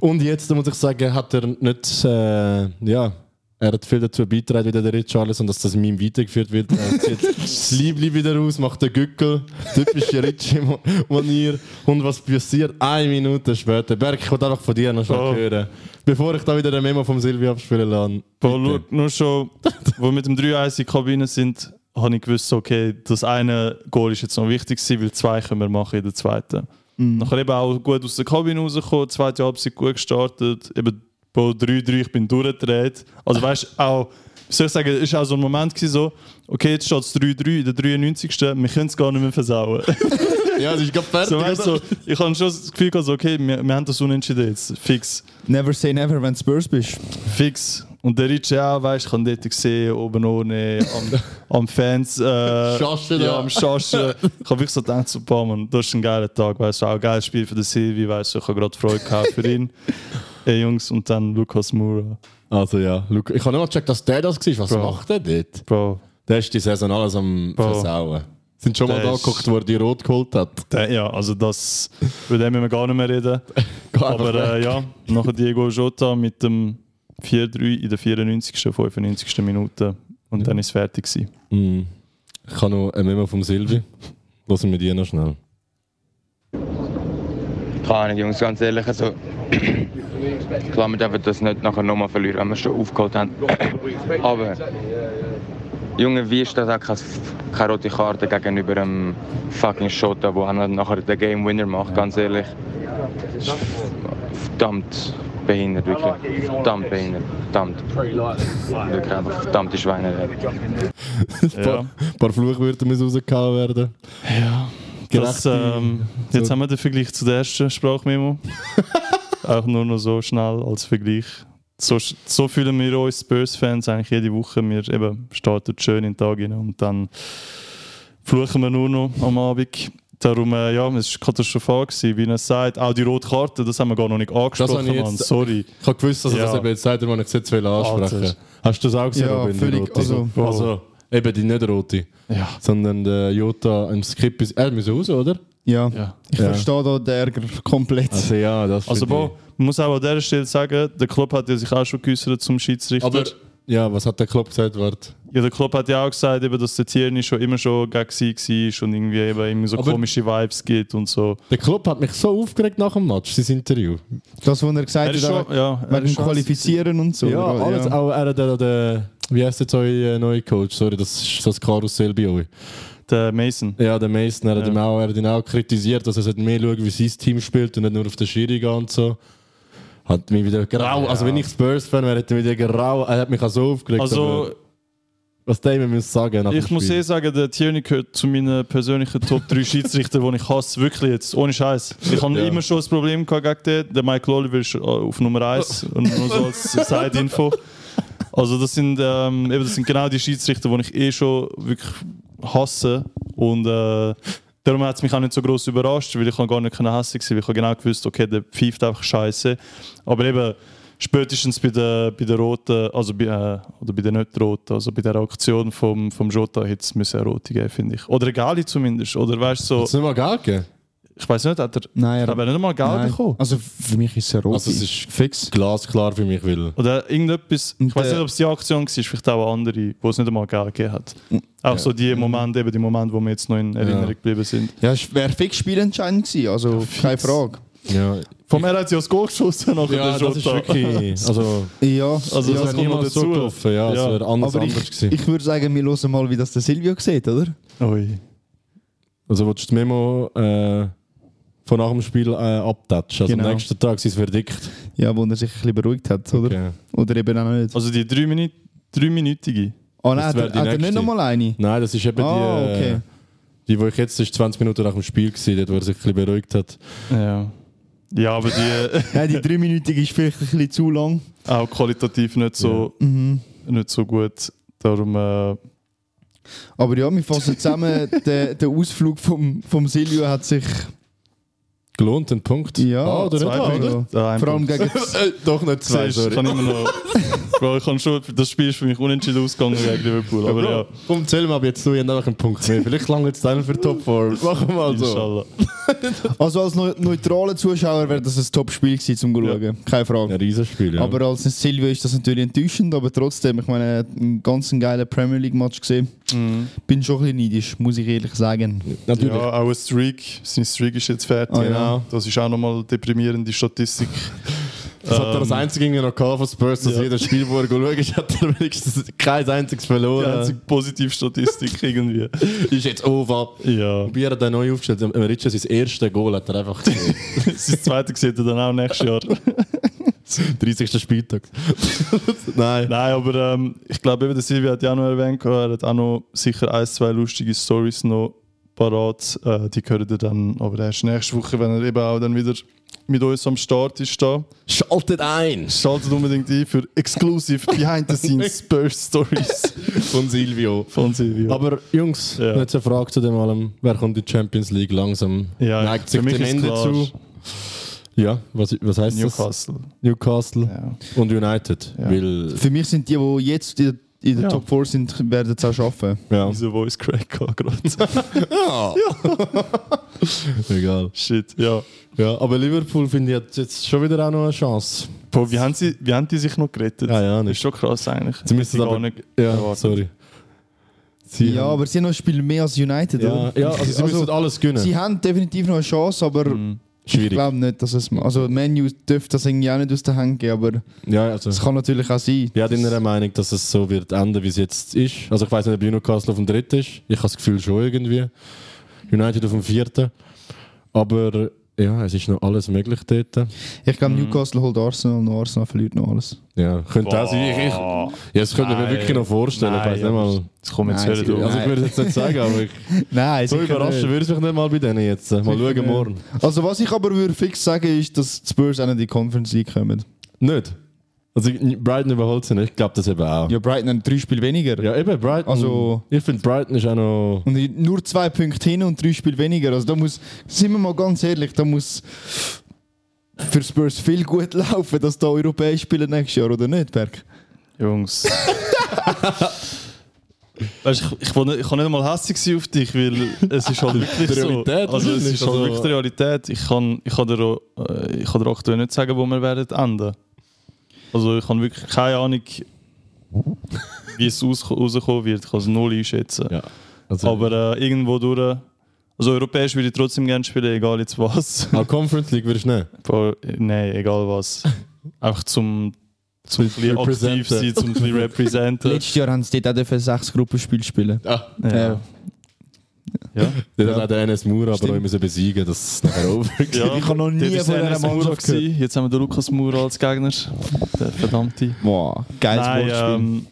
Und jetzt muss ich sagen, hat er nicht, äh, ja, er hat viel dazu beigetragen, wieder der Richarlison, dass das Meme weitergeführt wird. Er zieht das Liebling wieder raus, macht den Gückel, typische Ritchie-Manier. Und was passiert? Eine Minute später. Berg, ich wollte einfach von dir noch schnell Oh. hören. Bevor ich da wieder den Memo vom Silvio abspielen lasse. Bro, nur, nur schon, wo wir mit dem 3-1 in die Kabine sind, habe ich gewusst, okay, das eine Goal ist jetzt noch wichtig gewesen, weil zwei können wir machen in der zweiten. Nachher eben auch gut aus der Kabine rausgekommen, zweite Halbzeit gut gestartet, eben Bro, 3-3, ich bin durchgedreht. Also weißt du, auch, wie soll ich sagen, es war auch so ein Moment gewesen, so, okay, jetzt steht es 3-3 in der 93. Wir können es gar nicht mehr versauen. Ja, es ist gerade fertig. so, weißt, so, ich habe schon das Gefühl, gehabt, so, okay, wir, wir haben das unentschieden jetzt, fix. Never say never, wenn du Spurs bist. Fix. Und der Ritchie auch, weißt du, ich habe dort gesehen, oben ohne, am, am Fans. Äh, Schaschen. Ja, am Schaschen. Ich habe wirklich so gedacht, so, boah, man, das ist ein geiler Tag, weißt du, auch ein geiles Spiel für den Silvi, weißt du, ich habe gerade Freude gehabt für ihn. Ey, Jungs, und dann Lukas Moura. Also ja, ich habe nicht mal gecheckt, dass der das war. Was Bro. macht der dort? Bro, Der ist die Saison alles am Bro. Versauen. Sind schon mal Der da ist- geguckt, wo er die Rot geholt hat. der, ja, also das, über den müssen wir gar nicht mehr reden. Aber äh, ja, nachher Diego Jota mit dem 4-3 in der 94., 95. Minute. Und dann ist es fertig gewesen. Mm. Ich habe noch ein Memo vom Silvi. Lassen wir die noch schnell. Keine Ahnung, Jungs, ganz ehrlich. Also, klar, wir dürfen das nicht nachher nochmal verlieren, wenn wir schon aufgeholt haben. Aber, Junge, wie ist das auch keine, keine rote Karte gegenüber einem fucking Shota, der nachher den Game Winner macht, ganz ehrlich. Das ist Verdammt behindert, wirklich. Verdammt behindert. Verdammt. Wirklich einfach verdammte Schweine. Ein Ja. paar, paar Fluchwörter müssen rausgehauen werden. Ja, das, ähm, jetzt so. haben wir den Vergleich zu der ersten Sprachmemo. Auch nur noch so schnell als Vergleich. So, so fühlen wir uns Spurs-Fans eigentlich jede Woche. Wir eben starten schön in den Tag hinein und dann fluchen wir nur noch am Abend. Darum, äh, ja, es war katastrophal, gewesen, wie er sagt. Auch die rote Karte, das haben wir gar noch nicht angesprochen, ich Mann. jetzt- Sorry. Ich habe gewusst, dass er Ja. das eben jetzt sagt, wenn ich es jetzt will ansprechen Alter. Hast du das auch gesehen, Ja, Robin, die völlig, rote? also- also, eben die nicht rote, Ja. sondern der Jota im Skip ist... Er muss raus, oder? Ja, ja. ich Ja. verstehe da den Ärger komplett. Also ja, das Also, bo, man muss auch an dieser Stelle sagen, der Club hat ja sich auch schon geäußert zum ich- Schiedsrichter. Aber ja, was hat der Klopp gesagt? Warte. ja, der Club hat ja auch gesagt, eben, dass der Tierney schon immer schon gegen sie war und irgendwie eben immer so Aber- komische Vibes gibt und so. Der Klopp hat mich so aufgeregt nach dem Match, sein Interview. Das, was er gesagt Er ist hat, schon, ja, er wegen Qualifizieren und so. ja, oder? alles. Auch er hat der, der, wie heißt jetzt euer neuer Coach? Sorry, das ist das Karussell bei euch. Der Mason. Ja, der Mason, er hat, Ja. ihn auch, er hat ihn auch kritisiert, dass er mehr schauen, wie sein Team spielt und nicht nur auf den Schiri gehen und so. Hat mich wieder grau, Ja. also wenn ich Spurs-Fan wäre, hätte er mich wieder grau, er hat mich auch so aufgeregt. Also, was immer muss sagen ich muss eh sagen, der Tierney gehört zu meinen persönlichen Top 3 Schiedsrichter, die ich hasse. Wirklich jetzt, ohne Scheiß. Ich habe Ja. immer schon ein Problem gehabt gegen den. Der Michael Oliver ist äh, auf Nummer 1 und nur so als Side-Info. Also das sind, ähm, eben, das sind genau die Schiedsrichter, die ich eh schon wirklich hasse. Und äh, darum hat es mich auch nicht so groß überrascht, weil ich gar nicht sein weil ich habe genau gewusst, okay, der pfeift einfach scheiße. Aber eben, spätestens bei der, bei der roten, also bei, äh, oder bei der nicht roten, also bei der Aktion vom, vom Jota hätte es eine rote geben, finde ich. Oder eine gelbe zumindest. Oder weißt so, Hat's nicht mal Geld gegeben? Ich weiß nicht, hat er, Nein, ich er er hat nicht mal gelb Nein. bekommen. Also für mich ist es rot. Also es ist fix. glasklar für mich, weil... Oder irgendetwas, ich weiß nicht, ob es die Aktion war, vielleicht auch eine andere, wo es nicht einmal gelb gegeben hat. Auch so die Momente, eben die Momente, wo wir jetzt noch in Erinnerung geblieben sind. Ja, es wäre fix spielentscheidend gewesen, also keine Frage. Ja, Von mir hat sie ja das Goal geschossen nachher ja der das ist Jota. wirklich... Also, Ja, Also das das kommt noch dazu. gelaufen. Ja, es Ja. wäre anders, aber anders ich, gewesen. ich würde sagen, wir hören mal, wie das der Silvio sieht, oder? Ui. Also willst du die Memo äh, von nach dem Spiel äh, abtatschen? Also Genau. am nächsten Tag ist es verdickt. Ja, wo er sich ein bisschen beruhigt hat, oder? Okay. Oder eben auch nicht. Also die drei Minü- dreiminütige. Ah, nein, das hat er, die hat er nicht nächste. nochmal eine? Nein, das ist eben Ah, die, okay. äh, die, wo ich jetzt ist 20 Minuten nach dem Spiel gesehen, dort, wo er sich ein bisschen beruhigt hat. Ja. Ja, aber die Nein, die dreiminütige ist vielleicht ein bisschen zu lang. auch qualitativ nicht so, Mhm. nicht so gut. Darum, äh, Aber ja, wir fassen zusammen, der, der Ausflug vom, vom Silvio hat sich Gelohnt, ein Punkt. Ja, ah, oder nicht? zwei Punkte. oder? Ah, ein vor allem Punkt. gegen Äh, doch nicht zwei, Siehst, ich sorry. kann immer noch. Bro, ich kann schon, das Spiel ist für mich unentschieden ausgegangen gegen Liverpool. Aber ja, Komm, zähl mal ab jetzt, du hast einfach einen Punkt mehr. Vielleicht lange jetzt einen für Top 4. Machen wir mal so. inshallah. Also als neu- neutraler Zuschauer wäre das ein Top-Spiel gewesen zum Schauen. Keine Frage. Ein Riesenspiel, ja. Aber als Silvio ist das natürlich enttäuschend, aber trotzdem, ich meine, ein ganz geiler Premier League Match gesehen. Mhm. Bin schon ein bisschen neidisch, muss ich ehrlich sagen. Natürlich. Ja, auch ein Streak. Sein Streak ist jetzt fertig. Ah, ja. Genau. Das ist auch nochmal eine deprimierende Statistik. Das hat er das Ähm, einzige noch gehabt von Spurs, dass Ja. jedes Spiel, wo er schaut, ist, hat er wenigstens kein einziges Die verloren. einzige Positivstatistik irgendwie. ist jetzt over. Ja. Wie er hat den neu aufgestellt. Ritchie sein erstes Goal hat er einfach gesehen. Sein zweite sieht er dann auch nächstes Jahr. 30. Spieltag. Nein. Nein, aber ähm, ich glaube, eben der Silvia hat ja auch noch erwähnt, er hat auch noch sicher ein, zwei lustige Stories noch parat. Äh, die hören ihr dann aber erst nächste Woche, wenn er eben auch dann wieder mit uns am Start ist. Da. Schaltet ein! Schaltet unbedingt ein für Exclusive Behind the Scenes Spurs Stories Von Silvio. von Silvio. Aber Jungs, Ja. jetzt eine Frage zu dem allem. Wer kommt in die Champions League langsam? Ja, neigt sich für mich dem ist Ende klar. zu. Ja, was, was heißt das? Newcastle. Newcastle Ja. und United. Ja. Weil, Für mich sind die, die jetzt in in der Ja. Top 4 sind, werden es auch schaffen. ja. Wieso Voice Crack gerade? ja. Egal. Shit, ja. Ja, aber Liverpool finde ich hat jetzt schon wieder auch noch eine Chance. Boah, wie, haben sie, wie haben die sich noch gerettet? Ja, ja, Das ist nicht. schon krass eigentlich. Sie müssen aber- gar nicht Ja, erwartet. sorry. Sie ja, haben- aber sie haben noch ein Spiel mehr als United, ja, oder? ja, also sie müssen alles gewinnen. Sie haben definitiv noch eine Chance, aber Mhm. Ich Schwierig. glaube nicht, dass es. Also, Menu dürfte das irgendwie auch nicht aus der Hand geben, aber Ja, also. es kann natürlich auch sein. Ich bin der Meinung, dass es so wird enden, wie es jetzt ist. Also ich weiß nicht, ob Newcastle auf dem dritten ist. Ich habe das Gefühl schon irgendwie. United auf dem vierten. Aber ja, es ist noch alles möglich dort. Ich glaube, Mhm. Newcastle holt Arsenal und Arsenal verliert noch alles. Ja, könnte auch sein. Ich, ich, ja, das könnte ich mir wirklich noch vorstellen. ich Nein, weiß nicht mal. Das kommt jetzt Nein, hören. Also ich würde es jetzt nicht sagen, aber ich, Nein, so überraschen würde es mich nicht mal bei denen jetzt. Mal Sicher schauen nicht. morgen. Also, was ich aber würde fix sagen, ist, dass die Spurs auch nicht in die Conference League kommen. Nicht? Also Brighton überholt sie nicht, ich glaube das eben auch. Ja, Brighton hat drei Spiele weniger. Ja, eben, Brighton. Also- ich finde, Brighton ist auch noch. Und nur zwei Punkte hin und drei Spiele weniger. Also da muss, sind wir mal ganz ehrlich, da muss für Spurs viel gut laufen, dass da europäisch spielen nächstes Jahr, oder nicht, Berg? Jungs. weißt, ich, ich, nicht, ich kann nicht einmal hässlich sein auf dich, weil es ist halt wirklich Die Realität so. Also es ist halt also- wirklich die Realität. Ich kann, ich kann dir, auch, äh, ich kann dir aktuell nicht sagen, wo wir werden enden. Also ich habe wirklich keine Ahnung, wie es aus, rauskommen wird. Ich kann es null einschätzen. Ja. Also, Aber äh, irgendwo durch... Also europäisch würde ich trotzdem gerne spielen, egal jetzt was. auch Conference League würdest du nicht? Boah, Nein, egal was. Einfach zum, zum ein bisschen aktiv sein, zum ein bisschen representen. Letztes Jahr haben sie dort auch dürfen sechs Gruppenspiele spielen. Ah, Ja. Ja. Ja. der Ja. hat der NS Mura aber auch müssen besiegen, dass es nachher over Ja, Ich habe noch nie von Mura Mannschaft gewesen. Jetzt haben wir den Lukas Mura als Gegner. Der verdammte. Boah, geiles Nein, Wortspiel. ähm,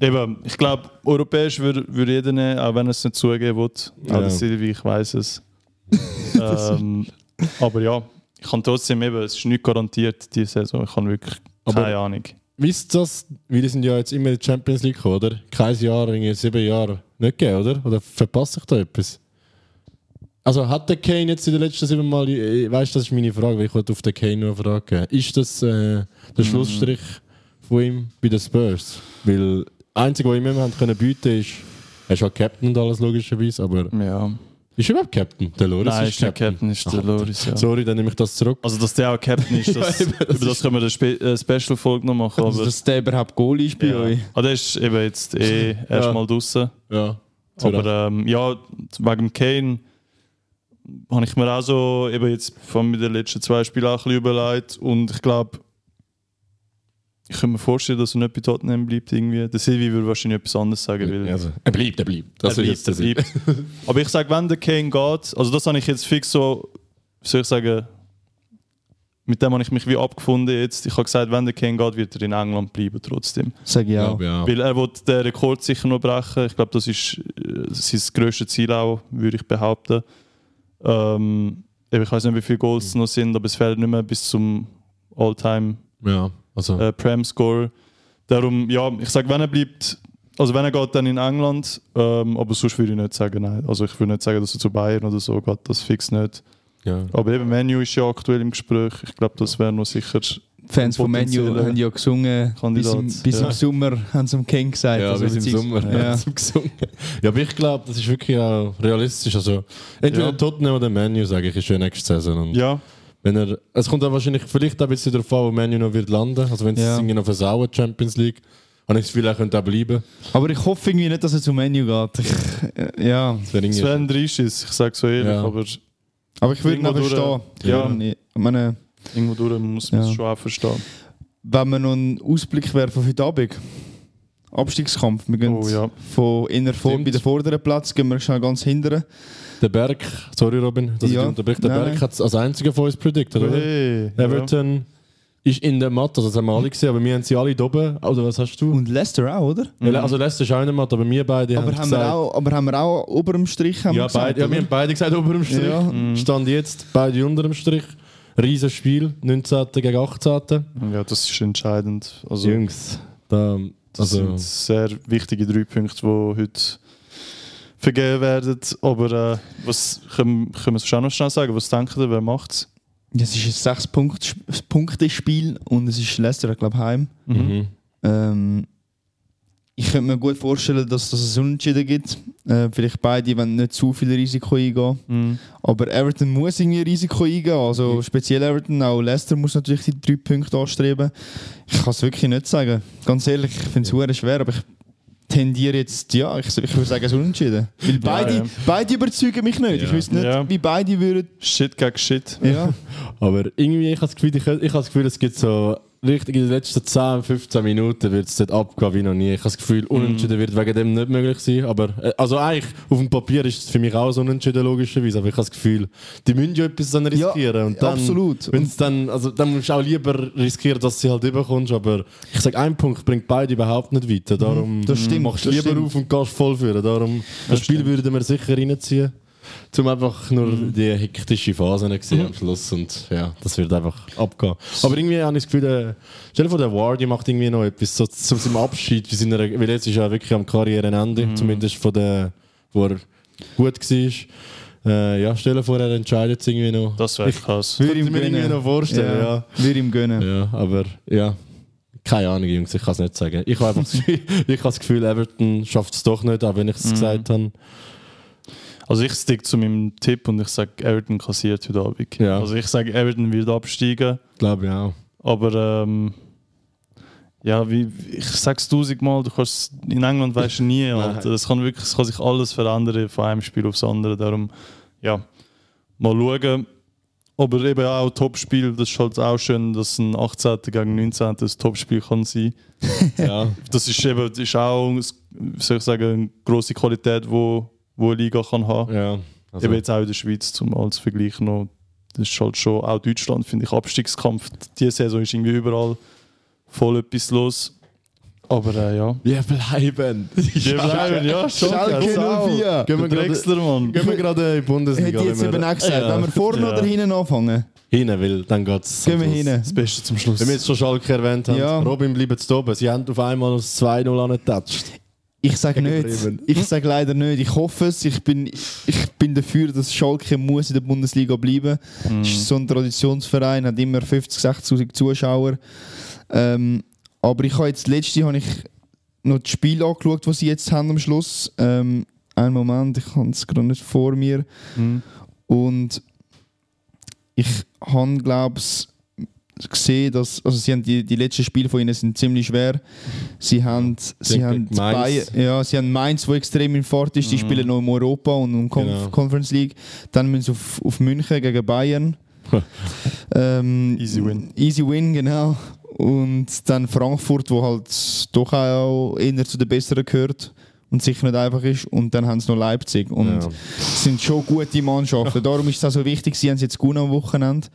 eben, ich glaube, europäisch würde würde jeder nehmen, auch wenn er es nicht zugeben will. Ja. Der Silvi, ich weiß es. ähm, aber ja, ich kann trotzdem eben, es ist nicht garantiert diese Saison. Ich habe wirklich Aber- keine Ahnung. Wisst ihr das? Wir sind ja jetzt immer in die Champions League gekommen, oder? Kein Jahr, irgendwie sieben Jahre nicht gegeben, oder? Oder verpasse ich da etwas? Also hat der Kane jetzt in den letzten sieben Mal, ich- weißt du, das ist meine Frage, weil ich wollte auf den Kane nur fragen. Ist das äh, der Schlussstrich von ihm bei den Spurs? Weil das Einzige, was ihm immer haben können bieten ist, er ist auch Captain und alles logischerweise, aber Ja. Ist er überhaupt Captain? Der Loris Nein, ist ist der Captain, ist der Ach, Loris, ja. Sorry, dann nehme ich das zurück. Also, dass der auch Captain ist, das, Ja, eben, das über das können wir eine Spe äh, Special-Folge noch machen. also, dass der überhaupt Goal ist bei ja. euch. Ah, der ist eben jetzt eh erstmal draußen. Ja. zu Recht. Aber ähm, ja, wegen dem Kane habe ich mir auch so eben jetzt von den letzten zwei Spielen auch ein bisschen überlegt. Und ich glaube, ich könnte mir vorstellen, dass er nicht bei Tottenham bleibt. Irgendwie. Der Silvi würde wahrscheinlich etwas anderes sagen. Weil also, er bleibt, er bleibt. Das er bleibt, er bleibt. Aber ich sage, wenn der Kane geht, also das habe ich jetzt fix so, wie soll ich sagen, mit dem habe ich mich wie abgefunden jetzt. Ich habe gesagt, wenn der Kane geht, wird er in England bleiben trotzdem. Sag ich auch. Ja, ja. Weil er will den Rekord sicher noch brechen. Ich glaube, das ist äh, sein grösstes Ziel auch, würde ich behaupten. Ähm, ich weiß nicht, wie viele Goals es noch sind, aber es fehlt nicht mehr bis zum All-Time Ja, also. äh, Prem-Score. Darum, ja, ich sage, wenn er bleibt, also wenn er geht, dann in England, ähm, aber sonst würde ich nicht sagen, nein. Also ich würde nicht sagen, dass er zu Bayern oder so geht, das fix nicht. ja. Aber eben, Menu ist ja aktuell im Gespräch. Ich glaube, das wäre noch sicher. Fans von Menu haben ja gesungen, bis, Kandidat. im, bis Ja. im Sommer haben sie dem King gesagt. Ja, also bis im Sommer Ja. haben sie gesungen. Ja, aber ich glaube, das ist wirklich auch realistisch. Also, entweder Ja. Tottenham oder Menu, sage ich, ist ja nächste Saison. Und Ja, wenn er, es kommt dann wahrscheinlich vielleicht auch ein bisschen darauf an, wo Menu noch wird landen. Also, wenn sie Ja. es irgendwie noch versauen, Champions League, habe ich das Gefühl, er könnte auch bleiben. Aber ich hoffe irgendwie nicht, dass er zu Menu geht. Ich, ja, wäre es wäre ein Dreischiss, ich sage so ehrlich, Ja. aber aber ich würde ihn verstehen. durch- ja. Ich meine, irgendwo durch muss man es Ja. schon auch verstehen. wenn wir noch einen Ausblick werfen von heute Abend. Abstiegskampf. Wir gehen Oh, ja. von inner vor, bei den vorderen Platz gehen wir schnell ganz hinteren. Der Berg, sorry Robin, dass Ja. ich unterbreche, der Nein, Berg hat es als einziger von uns predicted, oder? Hey, Everton ist in der Matte, also das haben wir alle gesehen, aber wir haben sie alle da oben. Oder was hast du? Und Leicester auch, oder? Ja, Also Leicester ist auch in der Matte, aber wir beide Aber haben haben, gesagt, wir auch, aber haben wir auch ober dem Strich haben ja, wir gesagt, beide, ja, wir haben beide gesagt, ober dem Strich. Ja. Mhm. Stand jetzt beide unter dem Strich. Riesen Spiel, 19. gegen 18. Ja, das ist entscheidend. Also, Jungs, da, das also, sind sehr wichtige drei Punkte, die heute vergeben werden. Aber äh, was können, können wir es auch noch schnell sagen? Was denkt ihr, wer macht es? Es ist ein 6-Punkte-Spiel und es ist Leicester, glaube ich, heim. mhm. Ähm, ich könnte mir gut vorstellen, dass das ein Unentschieden gibt. Äh, vielleicht beide, wenn nicht zu viel Risiko eingehen. Mhm. Aber Everton muss irgendwie Risiko eingehen. Also speziell Everton, auch Leicester muss natürlich die drei Punkte anstreben. Ich kann es wirklich nicht sagen. Ganz ehrlich, ich finde es sehr schwer, aber ich tendiere jetzt, ja, ich, ich würde sagen, es ist unentschieden. Weil beide, ja. beide überzeugen mich nicht. Ich Ja. wüsste nicht, Ja. wie beide würden. Shit gegen Shit. Ja. Aber irgendwie, ich habe das Gefühl, ich, ich habe das Gefühl, es gibt so richtig in den letzten 10, 15 Minuten wird es dort abgehen wie noch nie. Ich habe das Gefühl, unentschieden wird wegen dem nicht möglich sein. Aber, äh, also eigentlich, auf dem Papier ist es für mich auch so unentschieden, logischerweise. Aber ich habe das Gefühl, die müssen ja etwas dann riskieren. und dann, absolut. Wenn's dann, also, dann musst du auch lieber riskieren, dass sie halt überkommst. Aber ich sage, ein Punkt bringt beide überhaupt nicht weiter. Darum das stimmt, machst du das lieber stimmt. auf und gehst voll führen. Darum, das, Spiel stimmt. würden wir sicher reinziehen. Zum einfach nur die hektische Phase gesehen am Schluss und ja, das wird einfach abgehen. Aber irgendwie habe ich das Gefühl, der, stell dir vor, der Wardy macht irgendwie noch etwas so zu seinem Abschied, wie seiner, weil jetzt ist er wirklich am Karrierenende, zumindest von der, wo er gut war. Äh, ja, stell dir vor, er entscheidet es irgendwie noch. Das wäre krass. Würde ich mir irgendwie noch vorstellen, ja. Würde ihm gönnen. Ja, aber ja. Keine Ahnung, Jungs, ich kann es nicht sagen. Ich habe einfach das Gefühl, ich habe das Gefühl Everton schafft es doch nicht, auch wenn ich es gesagt habe. Also ich stick zu meinem Tipp und ich sage, Everton kassiert heute Abend. Ja. Also ich sage, Everton wird absteigen, Glaube ich auch. aber ähm, ja, wie, ich sage es tausendmal, du kannst in England weißt du nie, Alter. Es kann wirklich, es kann sich alles verändern von einem Spiel aufs andere. Darum, ja, mal schauen. Aber eben auch Topspiel, das ist halt auch schön, dass ein 18. gegen 19. ein Topspiel kann sein. Ja. Das ist eben das ist auch, soll ich sagen, eine grosse Qualität, wo, wo eine Liga kann haben. ja. Also, Eben jetzt auch in der Schweiz zum als Vergleich noch. Das ist halt schon, auch Deutschland finde ich Abstiegskampf. Diese Saison ist irgendwie überall voll etwas los. Aber äh, ja. wir bleiben. Wir bleiben, ja, schon. Schalke ja, 04. Gehen wir Drechsler, Mann. gehen wir gerade in die Bundesliga. Hätte ich jetzt eben auch gesagt. Ja. Wenn wir vorne Ja. oder hinten anfangen, Hinten, weil dann geht es. gehen wir hinten. Das Beste zum Schluss. Wenn wir jetzt schon Schalke erwähnt haben, Ja. Robin bleibt zu oben. Sie haben auf einmal das 2-0 angetatscht. Ich sage nicht. Bremen. Ich sage leider nicht. Ich hoffe es. Ich bin, ich bin dafür, dass Schalke muss in der Bundesliga bleiben. Mhm. Es ist so ein Traditionsverein, hat immer 50, 60'000 Zuschauer. Ähm, aber ich habe jetzt letzte habe ich noch das Spiel angeschaut, das sie jetzt haben am Schluss. Ähm, einen Moment, ich habe es gerade nicht vor mir. Mhm. Und ich habe, glaube ich, gesehen, dass also sie haben die, die letzten Spiele von ihnen sind ziemlich schwer. Sie haben, sie Gegen haben Mainz. Bayern, ja, sie haben Mainz, wo extrem in Fahrt ist. Die spielen noch im Europa und im Conf Genau. Conference League. Dann müssen sie auf, auf München gegen Bayern. ähm, Easy win. Easy win, genau. Und dann Frankfurt, wo halt doch auch eher zu den Besseren gehört und sicher nicht einfach ist. Und dann haben sie noch Leipzig. Und Ja. sind schon gute Mannschaften. Darum ist es auch so wichtig, sie haben es jetzt gut am Wochenende.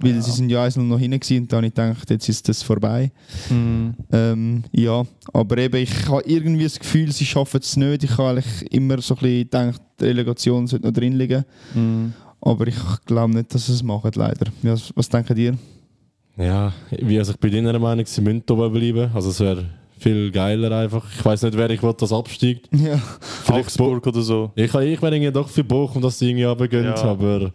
Weil sie sind ja eins noch hinten gewesen und dann habe ich gedacht, jetzt ist das vorbei. Mhm. Ähm, ja, aber eben, ich habe irgendwie das Gefühl, sie schaffen es nicht. Ich habe eigentlich immer so ein bisschen gedacht, die Relegation sollte noch drin liegen. Mhm. Aber ich glaube nicht, dass sie es machen, leider. Was, was denken ihr? Ja, wie also ich bin deiner Meinung, sie müssen oben bleiben. Also es wäre viel geiler einfach. Ich weiß nicht, wer ich will, das absteigt. Ja. Vielleicht Bo Augsburg oder so. ich, ich wäre irgendwie doch für Bochum, dass sie irgendwie runtergehen, Ja. aber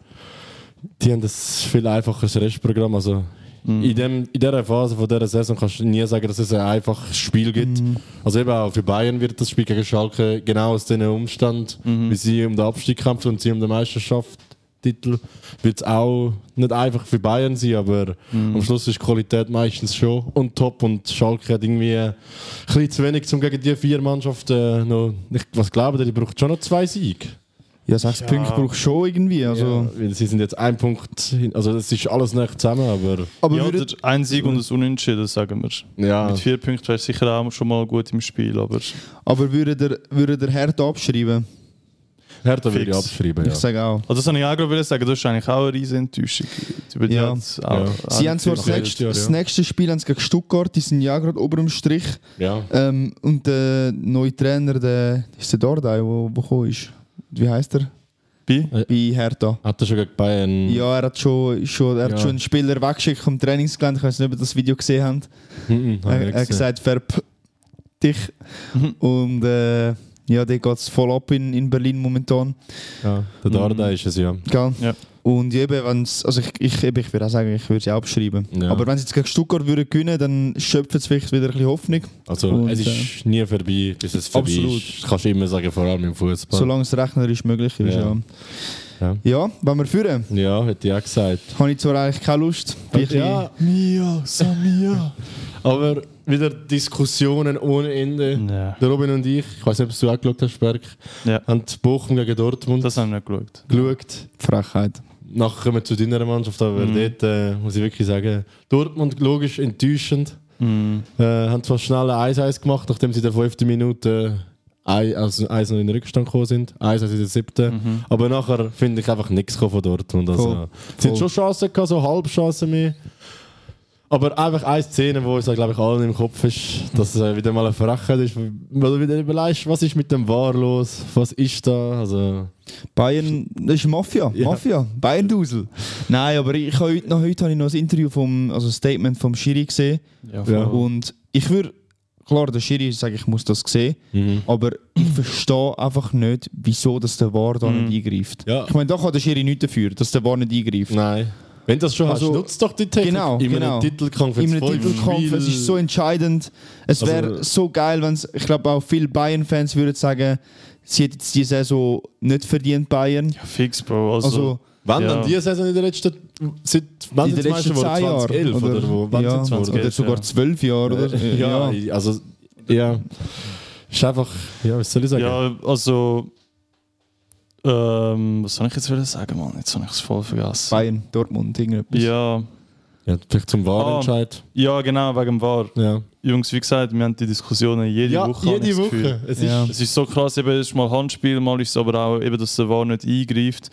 die haben das viel einfacheres Restprogramm. Also in, dem, in dieser Phase von dieser Saison kannst du nie sagen, dass es ein einfaches Spiel gibt. Also eben auch für Bayern wird das Spiel gegen Schalke genau aus diesem Umstand, wie sie um den Abstieg kämpfen und sie um den Meisterschaft. Titel wird es auch nicht einfach für Bayern sein, aber am Schluss ist die Qualität meistens schon und top und Schalke hat irgendwie ein bisschen zu wenig, um gegen die vier Mannschaften noch, ich, was glauben die braucht schon noch zwei Siege. Ja, sechs Ja. Punkte braucht schon irgendwie. Also, Ja, weil sie sind jetzt ein Punkt, hin- also es ist alles nicht zusammen, aber Aber ja, würde, oder ein Sieg und ein Unentschieden, sagen wir. ja, Mit vier Punkten wäre sicher auch schon mal gut im Spiel, aber aber würde der, würde der Hertha abschreiben? Hertha würde ich abschreiben. Ich Ja. sage auch. also das habe ich auch gerade sagen, das ist eigentlich auch eine riesige Enttäuschung. Über die Ja. auch, Ja. Sie haben zwar das nächste, Jahr, das nächste Spiel haben sie gegen Stuttgart, die sind ja gerade ober im Strich. ja. Ähm, und der neue Trainer, der ist der Dardai, wo, wo gekommen ist. Wie heißt er? Bei? Bei Hertha. Hat er schon gegen Bayern? Ja, er hat schon, schon, er hat Ja. schon einen Spieler weggeschickt vom Trainingsgelände. Ich weiß nicht, ob ihr das Video gesehen habt. Mhm, hab Er er hat gesagt, verp dich. Und äh, ja, der geht es voll ab in, in Berlin momentan. ja, der Darda ist es, ja. Gell? Ja. Und eben, wenn's, also ich, ich, eben, ich würde auch sagen, ich würde sie abschreiben. Ja. Aber wenn sie jetzt gegen Stuttgart würden gewinnen, dann schöpft es vielleicht wieder ein bisschen Hoffnung. Also Und, es ist nie vorbei, bis es vorbei Absolut. ist. Das kannst du immer sagen, vor allem im Fußball. Solange es rechnerisch möglich ist. Ja, Ja. ja. Ja. wenn wir führen, Ja, hätte ich auch gesagt. habe ich zwar eigentlich keine Lust. Bin ich Ja, Mia, Samia. aber wieder Diskussionen ohne Ende. Ja. Der Robin und ich, ich weiß nicht, ob du auch geschaut hast, Berg, Ja. haben die Bochum gegen Dortmund Das haben wir nicht geschaut. geschaut. Frechheit. Nachher kommen wir zu deiner Mannschaft, aber Mhm. dort äh, muss ich wirklich sagen, Dortmund logisch enttäuschend. Mhm. Äh, haben zwar schnell ein 1-1 gemacht, nachdem sie in der 5. Minute ein, also 1 noch in den Rückstand gekommen sind. 1 in der 7. Aber nachher finde ich einfach nichts von Dortmund. Also, Voll. sie haben Voll. schon Chancen gehabt, so Halbchancen mehr. Aber einfach eine Szene, wo uns, glaube ich, allen im Kopf ist, dass äh, wieder mal ein Frechheit ist, weil du wieder überlegst, was ist mit dem War los, was ist da, also... Bayern, das ist Mafia, Ja. Mafia, Bayern-Dusel. Nein, aber ich habe heute, noch, heute habe ich noch ein Interview vom, also ein Statement vom Schiri gesehen. Ja, Ja. Und ich würde, klar, der Schiri sagt, ich muss das sehen, Mhm. aber ich verstehe einfach nicht, wieso dass der VAR da Mhm. nicht eingreift. Ja. Ich meine, da kann der Schiri nichts dafür, dass der VAR nicht eingreift. Nein. Wenn das schon Also, hast, nutzt doch die Technik. genau, In genau. einem Titelkampf, In einem Titelkampf, es ist so entscheidend. Es Also- wäre so geil, wenn es, ich glaube auch viele Bayern-Fans würden sagen, sie hätten jetzt die Saison nicht verdient, Bayern. Ja, fix, Bro. Also, Also, Wann Ja. dann diese Saison in den letzten... Seit, wann in sind letzten Meister zehn geworden? Jahren. 2011 oder, wo? Wann ja, sind sie oder 2011? sogar ja. zwölf Jahre, oder? ja, also... Ja. Ist einfach... Ja, was soll ich sagen? ja, also. Ähm, was soll ich jetzt wieder sagen, Mann? Jetzt habe ich es voll vergessen. Bayern, Dortmund, irgendetwas. Ja, Ja, vielleicht zum Ah. Wahlentscheid. ja, genau, wegen dem War. Ja, Jungs, wie gesagt, wir haben die Diskussionen jede ja Woche. jede. Woche. Es Ja. ist, Es ist so krass, eben, es ist mal Handspiel, mal ist es aber auch, eben, dass der VAR nicht eingreift.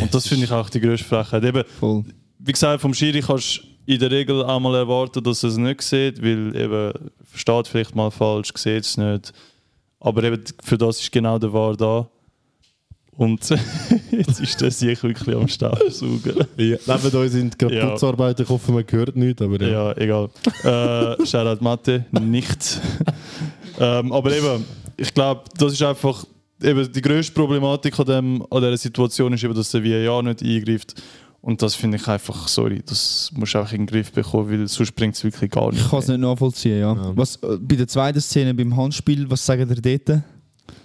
Und das finde ich auch die grösste Frechheit. Eben, Voll. wie gesagt, vom Schiri kannst du in der Regel auch mal erwarten, dass er es nicht sieht, weil eben, versteht vielleicht mal falsch, sieht es nicht. Aber eben, für das ist genau der VAR da. Und jetzt ist der sich wirklich am Staubsaugen. ja. Neben uns sind gerade Ja. Putzarbeiter, ich hoffe, man hört nichts, aber ja. Ja, egal. äh, Shoutout Mathe, nicht. ähm, aber eben, ich glaube, das ist einfach eben die grösste Problematik an, dem, an dieser Situation ist eben, dass der VAR nicht eingreift. Und das finde ich einfach, sorry, das musst du einfach in den Griff bekommen, weil sonst bringt es wirklich gar nicht. Ich kann es nicht nachvollziehen, ja. Ja. Was, äh, bei der zweiten Szene beim Handspiel, was sagen ihr dort?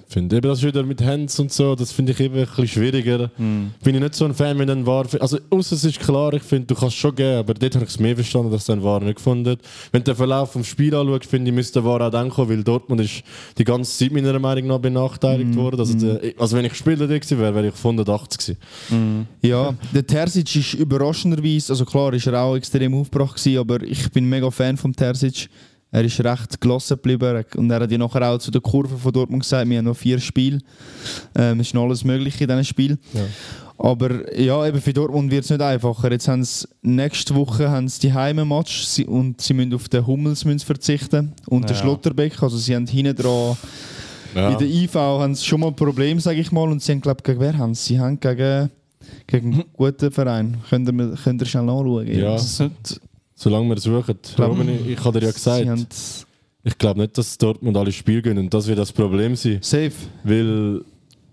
Finde eben das wieder mit Hands und so, das finde ich eben ein bisschen schwieriger. Hm. Bin ich nicht so ein Fan, wenn dann war. Also, außer es ist klar, ich finde, du kannst schon geben, aber dort habe ich es mehr verstanden, dass dann war nicht gefunden. Wenn du den Verlauf vom Spiel anschaust, finde ich, müsste der war auch dann kommen, weil Dortmund ist die ganze Zeit meiner Meinung nach benachteiligt worden. Also, der, also, wenn ich Spieler da gewesen wäre, wäre ich von 180 gewesen. Ja, der Terzic ist überraschenderweise, also klar ist er auch extrem aufgebracht gewesen, aber ich bin mega Fan von Terzic. Er ist recht gelassen geblieben und er hat ja nachher auch zu der Kurve von Dortmund gesagt, wir haben noch vier Spiele. Ähm, es ist noch alles möglich in diesem Spiel. Ja. Aber ja, eben für Dortmund wird es nicht einfacher. Jetzt haben sie nächste Woche haben sie die Heime-Match sie- und sie müssen auf den Hummels müssen verzichten und den Ja. Schlotterbeck. Also sie haben hinten dran Ja. in der IV haben sie schon mal ein Problem, sage ich mal. Und sie haben, glaube gegen wer haben sie? Sie haben gegen, gegen einen guten Verein. Könnt ihr, könnt ihr schnell nachschauen? Ja. Nicht, Solange wir suchen. glaub- Roman, ich habe dir ja gesagt, ich glaube nicht, dass Dortmund alle Spiele gewinnen. Und das wird das Problem sein. safe. Weil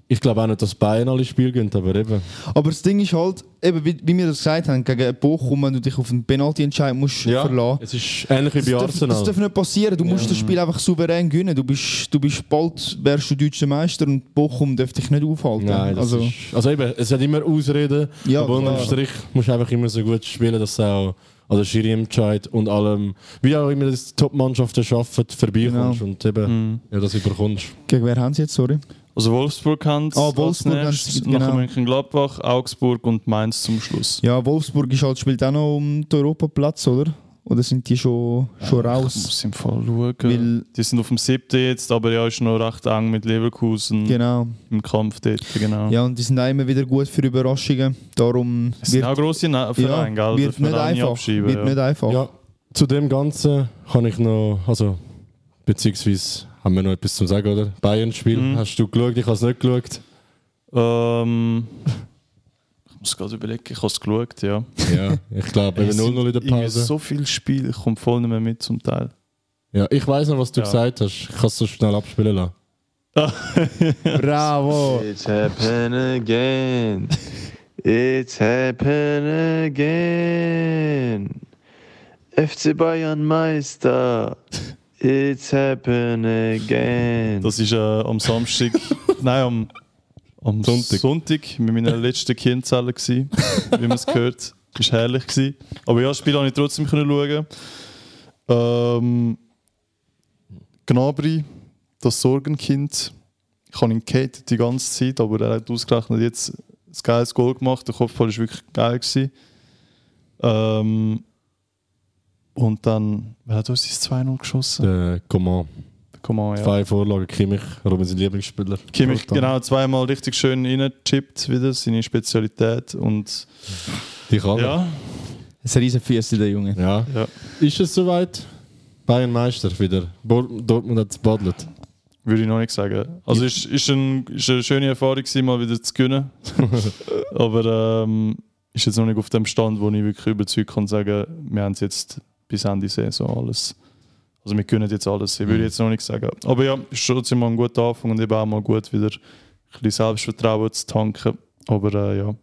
ich glaube auch nicht, dass Bayern alle Spiele gewinnen, aber eben. Aber das Ding ist halt, eben wie, wie wir das gesagt haben, gegen Bochum, wenn du dich auf einen Penalty-Entscheid musst verlassen es ist ähnlich wie Das bei darf, Arsenal. das darf nicht passieren. Du musst das Spiel einfach souverän gewinnen. Du bist, du bist bald wärst du deutscher Meister und Bochum darf dich nicht aufhalten. Nein, also, ist, also eben, es hat immer Ausreden, Ja, aber unterm. Strich musst du einfach immer so gut spielen, dass du auch an der Schiri-Entscheid und allem, wie auch immer das die Top-Mannschaften schaffen, vorbeikommst Genau. und eben Mhm. ja, das überkommst. gegen wer haben sie jetzt, sorry? also Wolfsburg haben Ah, Wolfsburg haben sie, genau. nachher Mönchengladbach, Augsburg und Mainz zum Schluss. Ja, Wolfsburg ist halt, spielt auch noch um den Europaplatz, oder? Oder sind die schon, schon Ich raus? muss im Fall schauen. Weil, Die sind auf dem siebten jetzt, aber ja, ist noch recht eng mit Leverkusen genau. im Kampf dort. Genau. Ja, und die sind auch immer wieder gut für Überraschungen. Darum Es sind wird, auch grosse Na- ja, Vereine, gell? wird Darf man nicht auch einfach. Wird ja. nicht einfach. Ja, zu dem Ganzen kann ich noch, also beziehungsweise haben wir noch etwas zu sagen, oder? Bayern-Spiel, Mhm. hast du geschaut? Ich habe es nicht geschaut. Ähm, ich muss gerade überlegen, ich habe es geschaut, ja. Ja, ich glaube, eben Es sind 0-0 in der Pause. so viel Spiel, ich komme voll nicht mehr mit zum Teil. Ja, ich weiß noch, was du Ja. gesagt hast. Ich kann es so schnell abspielen lassen. Bravo! It's happen again. It's happen again. FC Bayern Meister. It's happen again. Das ist äh, am Samstag, nein, am, am Sonntag. Sonntag. mit meiner letzten Kindzelle, gewesen, wie man es gehört. Das war herrlich. Gewesen. Aber ja, das Spiel konnte ich trotzdem schauen. Ähm, Gnabry, das Sorgenkind. Ich habe ihn gehatet die ganze Zeit, aber er hat ausgerechnet jetzt ein geiles Goal gemacht. Der Kopfball war wirklich geil. Gewesen. Ähm, und dann, wer hat uns das 2-0 geschossen? Der Coman. Komm on, ja. Zwei Vorlagen, Kimmich, Robin sein Lieblingsspieler. Kimmich genau zweimal richtig schön reingechippt, wieder seine Spezialität. Und Die kann ja, Ein riesen Füße, der Junge. Ja. Ja. Ist es soweit? Bayern Meister wieder. Bo Dortmund hat es badelt. Würde ich noch nicht sagen. Also ist, ist, ein, ist eine schöne Erfahrung gewesen, mal wieder zu gewinnen. Aber ähm, ist jetzt noch nicht auf dem Stand, wo ich wirklich überzeugt kann sagen, wir haben es jetzt bis Ende Saison alles. Also wir können jetzt alles. Ich würde jetzt noch nicht sagen. Aber ja, ist trotzdem mal ein guter Anfang und eben auch mal gut wieder ein bisschen Selbstvertrauen zu tanken. Aber äh, ja.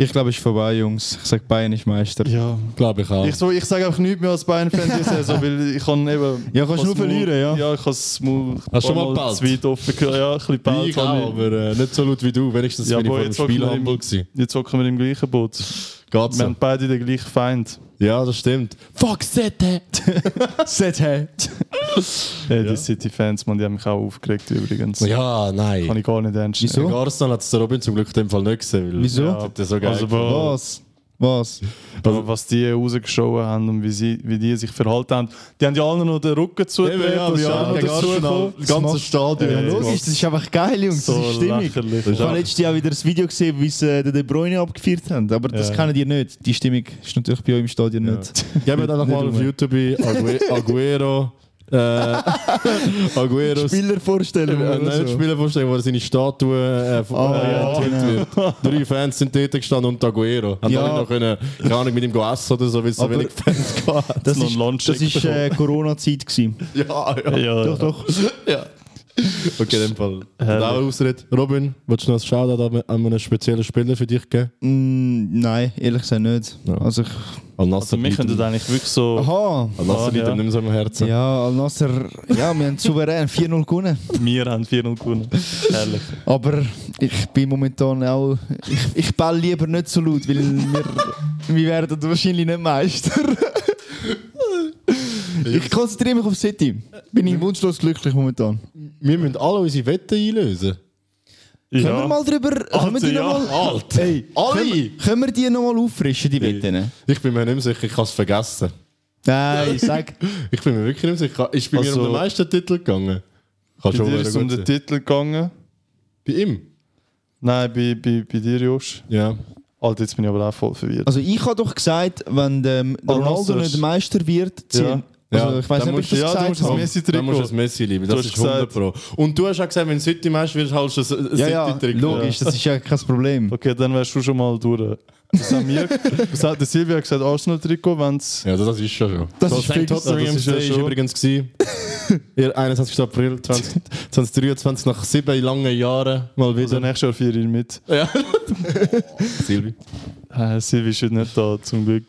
Ich glaube, es ist vorbei, Jungs. Ich sage, Bayern ist Meister. Ja. Glaube ich auch. Ich, so, ich sage einfach nichts mehr als Bayern-Fan diese Saison, weil ich kann eben... Ja, kannst nur verlieren, ja. Ja, ich habe es mal Hast du schon mal geballt? zu weit offen. Ja, ein bisschen ich auch, aber äh, nicht so laut wie du. Wenigstens Ja, bin ich vor dem Spiel humble gewesen. Jetzt hocken wir im gleichen Boot. Geht's Wir so? haben beide den gleichen Feind. Ja, das stimmt. Fuck, Sette! Set hey. Hey, die City-Fans, man, die haben mich auch aufgeregt übrigens. Ja, Kann nein. ich gar nicht ernst nehmen. Wieso? Arsenal hat es der Robin zum Glück in dem Fall nicht gesehen. Weil Wieso? Ja, so geil Also, gefunden. Bro, Was? Was? aber was die rausgeschoben haben und wie, sie, wie die sich verhalten haben, die haben ja alle noch den Rücken zugedreht. Ja, das ja, Arsenal. gekommen. Das ganze Stadion. Ja, Ja, logisch, das ist einfach geil, Jungs. Das So ist stimmig. lächerlich. Ich habe letztes Jahr wieder ein Video gesehen, wie sie äh, den De Bruyne abgefeiert haben. Aber das Ja. kennen die nicht. Die Stimmung ist natürlich bei euch im Stadion Ja. nicht. Geben wir dann nochmal auf. YouTube Aguero. Äh, Aguero. Spielervorstellung. Äh, oder nein, so. Spielervorstellung, wo er seine Statue äh, von- äh, ja, enthüllt genau. wird. Drei Fans sind dort gestanden und Aguero. Haben Ja. alle noch können, keine Ahnung, mit ihm essen oder so, weil es so wenig Fans gab. Das ist äh, Corona-Zeit. gewesen. Ja, ja. Ja, Doch, doch. ja. Okay, in dem Fall. Ausrede. Robin, willst du noch ein Shoutout an einen speziellen Spieler für dich geben? Mm, nein, ehrlich gesagt nicht. Ja. Also ich, Also wir könnten eigentlich wirklich so aha. Al-Nasser liegt ja. nicht mehr so am Herzen. Ja, Al-Nasser, ja, wir haben souverän 4-0 gewonnen. wir haben 4-0 gewonnen. Herrlich. Aber ich bin momentan auch. Ich, ich ball lieber nicht so laut, weil wir, wir werden wahrscheinlich nicht Meister. ich konzentriere mich auf City. Bin ich wunschlos glücklich momentan. Wir müssen alle unsere Wetten einlösen. Können wir mal drüber. können wir die ja. noch mal, Alt! Hey, Alle! Können, wir- können wir die nochmal auffrischen, die Wetten? Ich bin mir nicht mehr sicher, ich habe es vergessen. Nein, sag. Ich bin mir wirklich nicht mehr sicher. Ist bei mir Also- um den meisten Titel gegangen? Kann Bei schon dir ist es um den. Titel gegangen. Bei ihm? Nein, bei, bei, bei dir, Josh. Ja. Alter, jetzt bin ich aber auch voll verwirrt. Also ich habe doch gesagt, wenn ähm, Ronaldo nicht ist- Meister wird, ziehen. Ja. Also ich weiß nicht, ob ich das ja, du gesagt musst das habe. Messi Dann musst du das. Messi lieben, Du das ist 100 Pro. Und du hast auch gesagt, wenn du City meinst, wirst du halt schon ein Ja, ja, City-Trikot. logisch, das ist ja kein Problem. Okay, dann wärst du schon mal durch. Das haben wir. Das hat, der Silvia hat gesagt, Arsenal-Trikot, wenn es. Ja, das ist schon schon. Das so, ist St. fix. Tottenham Ja, das ist ja schon. übrigens gewesen. Ihr 21. April 20, 2023, nach sieben langen Jahren mal Also wieder. nächstes Jahr feiere ich mit. Ja. Silvi. Äh, Silvia ist heute nicht da, zum Glück.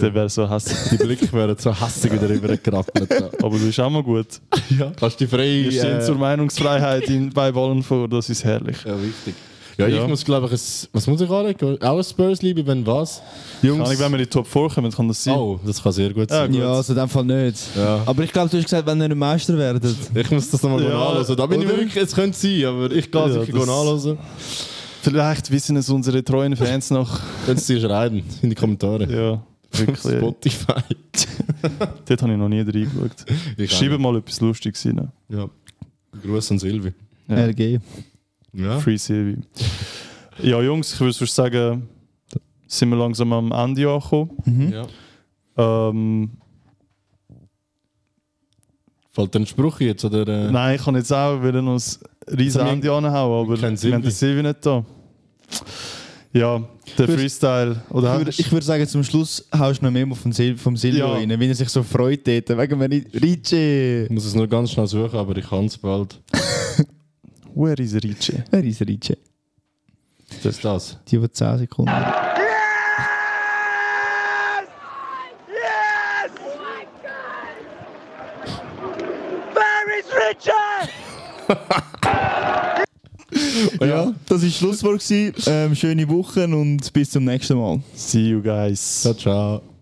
Der wäre so hässlich. Die Blicke werden so hässlich wieder rübergerappelt. Aber du bist auch mal gut. ja. Kannst du die frei... Wir stehen äh, zur Meinungsfreiheit in, bei Ballen vor, das ist herrlich. Ja, wichtig. Ja, Ja. ich muss glaube ich, ein, was muss ich anlegen? Auch ein Spurs liebe, wenn was? Jungs. Kann ich, wenn wir in die Top 4 kommen, kann das sein. oh, das kann sehr gut sein. gut. Ja, also in dem Fall nicht. Ja. Aber ich glaube, du hast gesagt, wenn ihr nicht Meister werdet. Ich muss das nochmal Ja, nachlesen. Da bin ich mir oder? wirklich, es könnte sein, aber ich gehe Ja, sicher nachlesen. Vielleicht wissen es unsere treuen Fans noch. Könnt ihr schreiben in die Kommentare. Ja, wirklich. Spotify. Dort habe ich noch nie reingeschaut. Ich Schreibe mal etwas Lustiges rein. Ja. Gruß an Silvi. Ja. LG. Ja. Free Silvi. Ja, Jungs, ich würde sagen, sind wir langsam am Ende angekommen. Mhm. ja. Ähm, Fällt dir ein Spruch jetzt? Oder, äh? nein, ich kann jetzt auch wieder noch ein riesen wir- Ende anhauen, aber haben den Silvi nicht da. Ja, der Würde- Freestyle. Oder Ich würde, ich würde sagen, zum Schluss haust du noch mehr vom, Sil vom Silvio Ja. rein, wenn er sich so freut dort. Wegen mir nicht. Ricci! Ich muss es nur ganz schnell suchen, aber ich kann es bald. Where is Ricci? Wer ist Ricci? Das ist das. Die, die 10 Sekunden. Ja, das war Schlusswort. Ähm, schöne Woche und bis zum nächsten Mal. See you guys. Ciao, ciao.